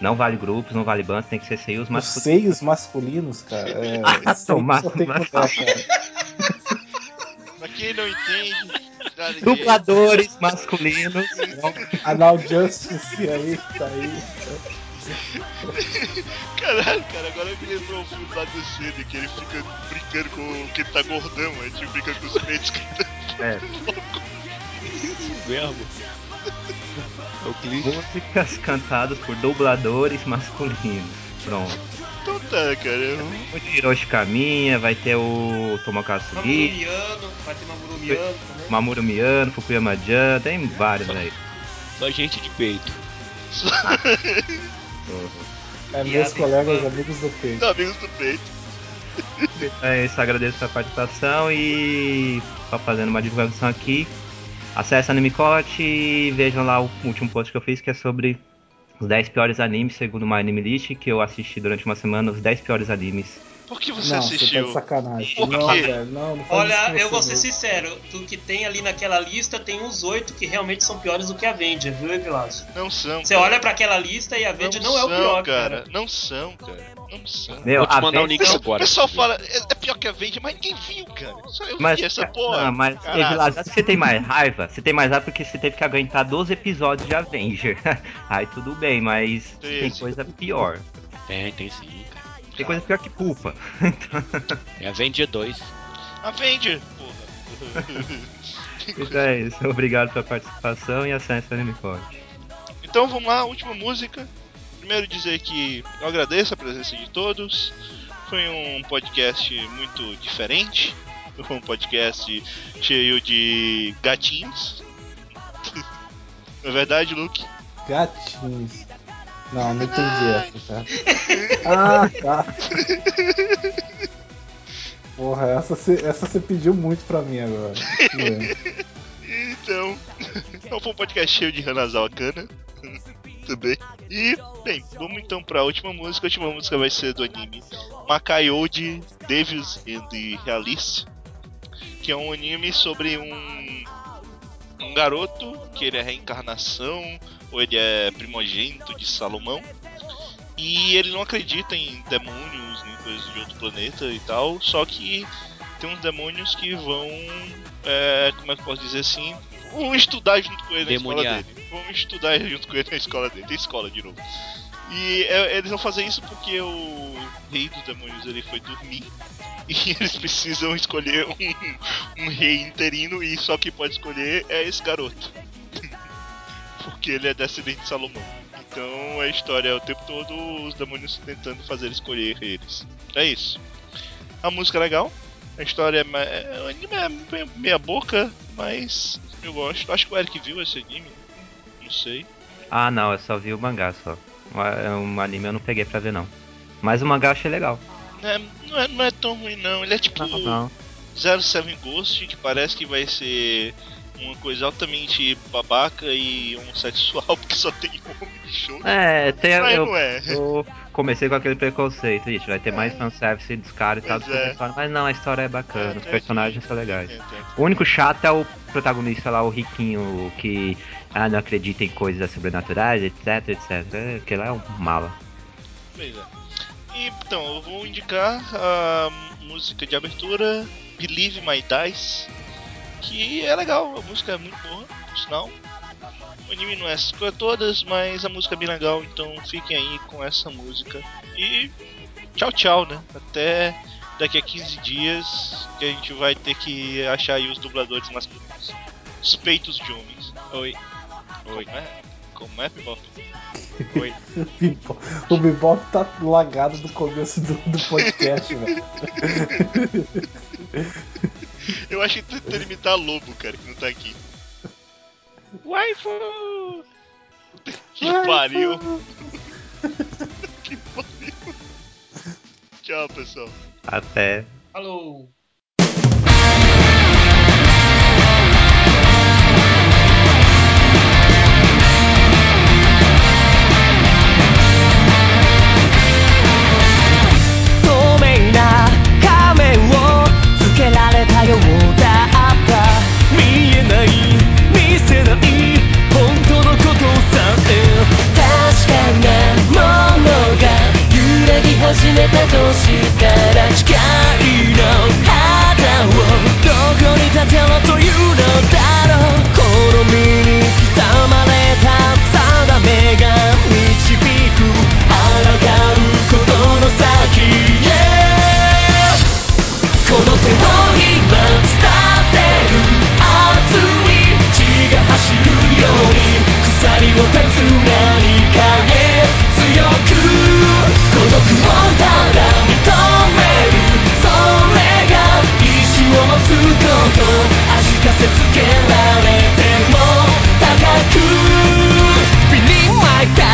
Não vale grupos, não vale bandas, tem que ser seios Os masculinos. seios masculinos, cara. É, Ah, tomar- cara. Mas Ninguém não entende. Dubladores masculinos. Anal Justice aí, tá aí. Caralho, cara, agora me lembrou o filme lá do Cine que ele fica brincando com. que ele tá gordão, é tipo brincando com os peitos. É. Verbo. É o clipe. Músicas cantadas por dubladores masculinos. Pronto. Então tá, cara. O Hiroshi Kamiya, vai ter o Mamuro Miano, vai ter Mamuro Miano também. Mamoru Miyano, Fukuyama Jan, tem vários aí. Só gente de peito. É, E meus a colegas amigos do peito. Não, amigos do peito. É isso, agradeço a participação e só fazendo uma divulgação aqui. Acesse a Animecot e vejam lá o último post que eu fiz que é sobre os 10 piores animes segundo uma anime list que eu assisti durante uma semana, os 10 piores animes. Por que você não, você tá assistiu? de sacanagem. Por não, quê? velho, não, não Olha, eu vou ser sincero, do que tem ali naquela lista, tem uns oito que realmente são piores do que a Avenger, viu, Epilácio? Não são. Você cara. olha pra aquela lista e a Avenger não, é o são, pior, cara. cara. Não são, cara. Meu, Vou te a mandar o Avenger- link O agora. pessoal pra fala, é, é pior que a Vende, mas ninguém viu, cara. Só eu Mas, vi essa porra. não, mas. Evilás, você tem mais raiva? Você tem mais raiva porque você teve que aguentar 12 episódios de Avenger. Aí tudo bem, mas tem Treze. coisa pior. Tem, tem sim, cara. Tem coisa pior que culpa. É a Vendia 2. A Vende, porra. Então é isso. Obrigado pela participação e acesse o Animecode. Então vamos lá, última música. Primeiro dizer que eu agradeço a presença de todos. Foi um podcast muito diferente. Foi um podcast cheio de gatinhos. Na verdade, Luke. Gatinhos. Não, não entendi essa, tá? Ah, tá. Porra, essa você essa pediu muito pra mim agora. Então, então foi um podcast cheio de Hanazawa Kana. Também. E, bem, vamos então pra última música. A última música vai ser do anime Makayoji Devils and the Realist. Que é um anime sobre um, um garoto que ele é reencarnação ou ele é primogênito de Salomão. E ele não acredita em demônios nem coisas de outro planeta e tal. Só que tem uns demônios que vão. é, como é que eu posso dizer assim? Vão estudar junto com ele na escola Demoniar. dele. Vão estudar junto com ele na escola dele. Tem escola de novo. E é, eles vão fazer isso porque o rei dos demônios ele foi dormir. E eles precisam escolher um, um rei interino e só quem pode escolher é esse garoto. porque ele é descendente de Salomão. Então a história é o tempo todo os demônios tentando fazer escolher eles. É isso. A música é legal. A história é. ma- é- O anime é meia boca, mas eu gosto. Acho que o Eric viu esse anime. Não sei. Ah, não, eu só vi o mangá só. Um anime eu não peguei pra ver, não. Mas o mangá eu achei legal. É, não, é, não é tão ruim não. Ele é tipo Não, não. 07 Ghost, que parece que vai ser uma coisa altamente babaca e homossexual, porque só tem homem de show. É, tem. Mas Eu, é. eu comecei com aquele preconceito, gente. Vai ter mais fanservice dos caras e tal. É. Mas não, a história é bacana, É, os tem- personagens são legais. O único chato é o protagonista lá, o riquinho, que ah, não acredita em coisas sobrenaturais, etc, etc. É, que lá é um mala. Pois é. E, então, eu vou indicar a música de abertura Believe My Dice, que é legal, a música é muito boa, por sinal. O anime não é essas coisas todas, mas a música é bem legal, então fiquem aí com essa música. E tchau, tchau, né? Até daqui a 15 dias que a gente vai ter que achar aí os dubladores masculinos. Os peitos de homens. Oi. Oi. Como é? Como é, Pipop? Oi. O Bebop- Bebop tá lagado do começo do, do podcast, velho. Eu acho que tô tentando imitar Lobo, cara, que não tá aqui. Waifu! Que pariu! que pariu! Tchau, pessoal. Até. Falou! せたとら誓いの肌をどこに立てろというのだ。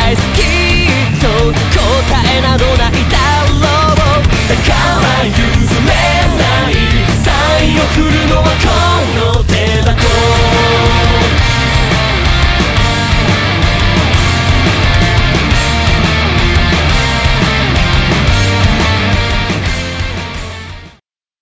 なきっと答えなどないだろう。だから譲れないサインを送るのはこの手。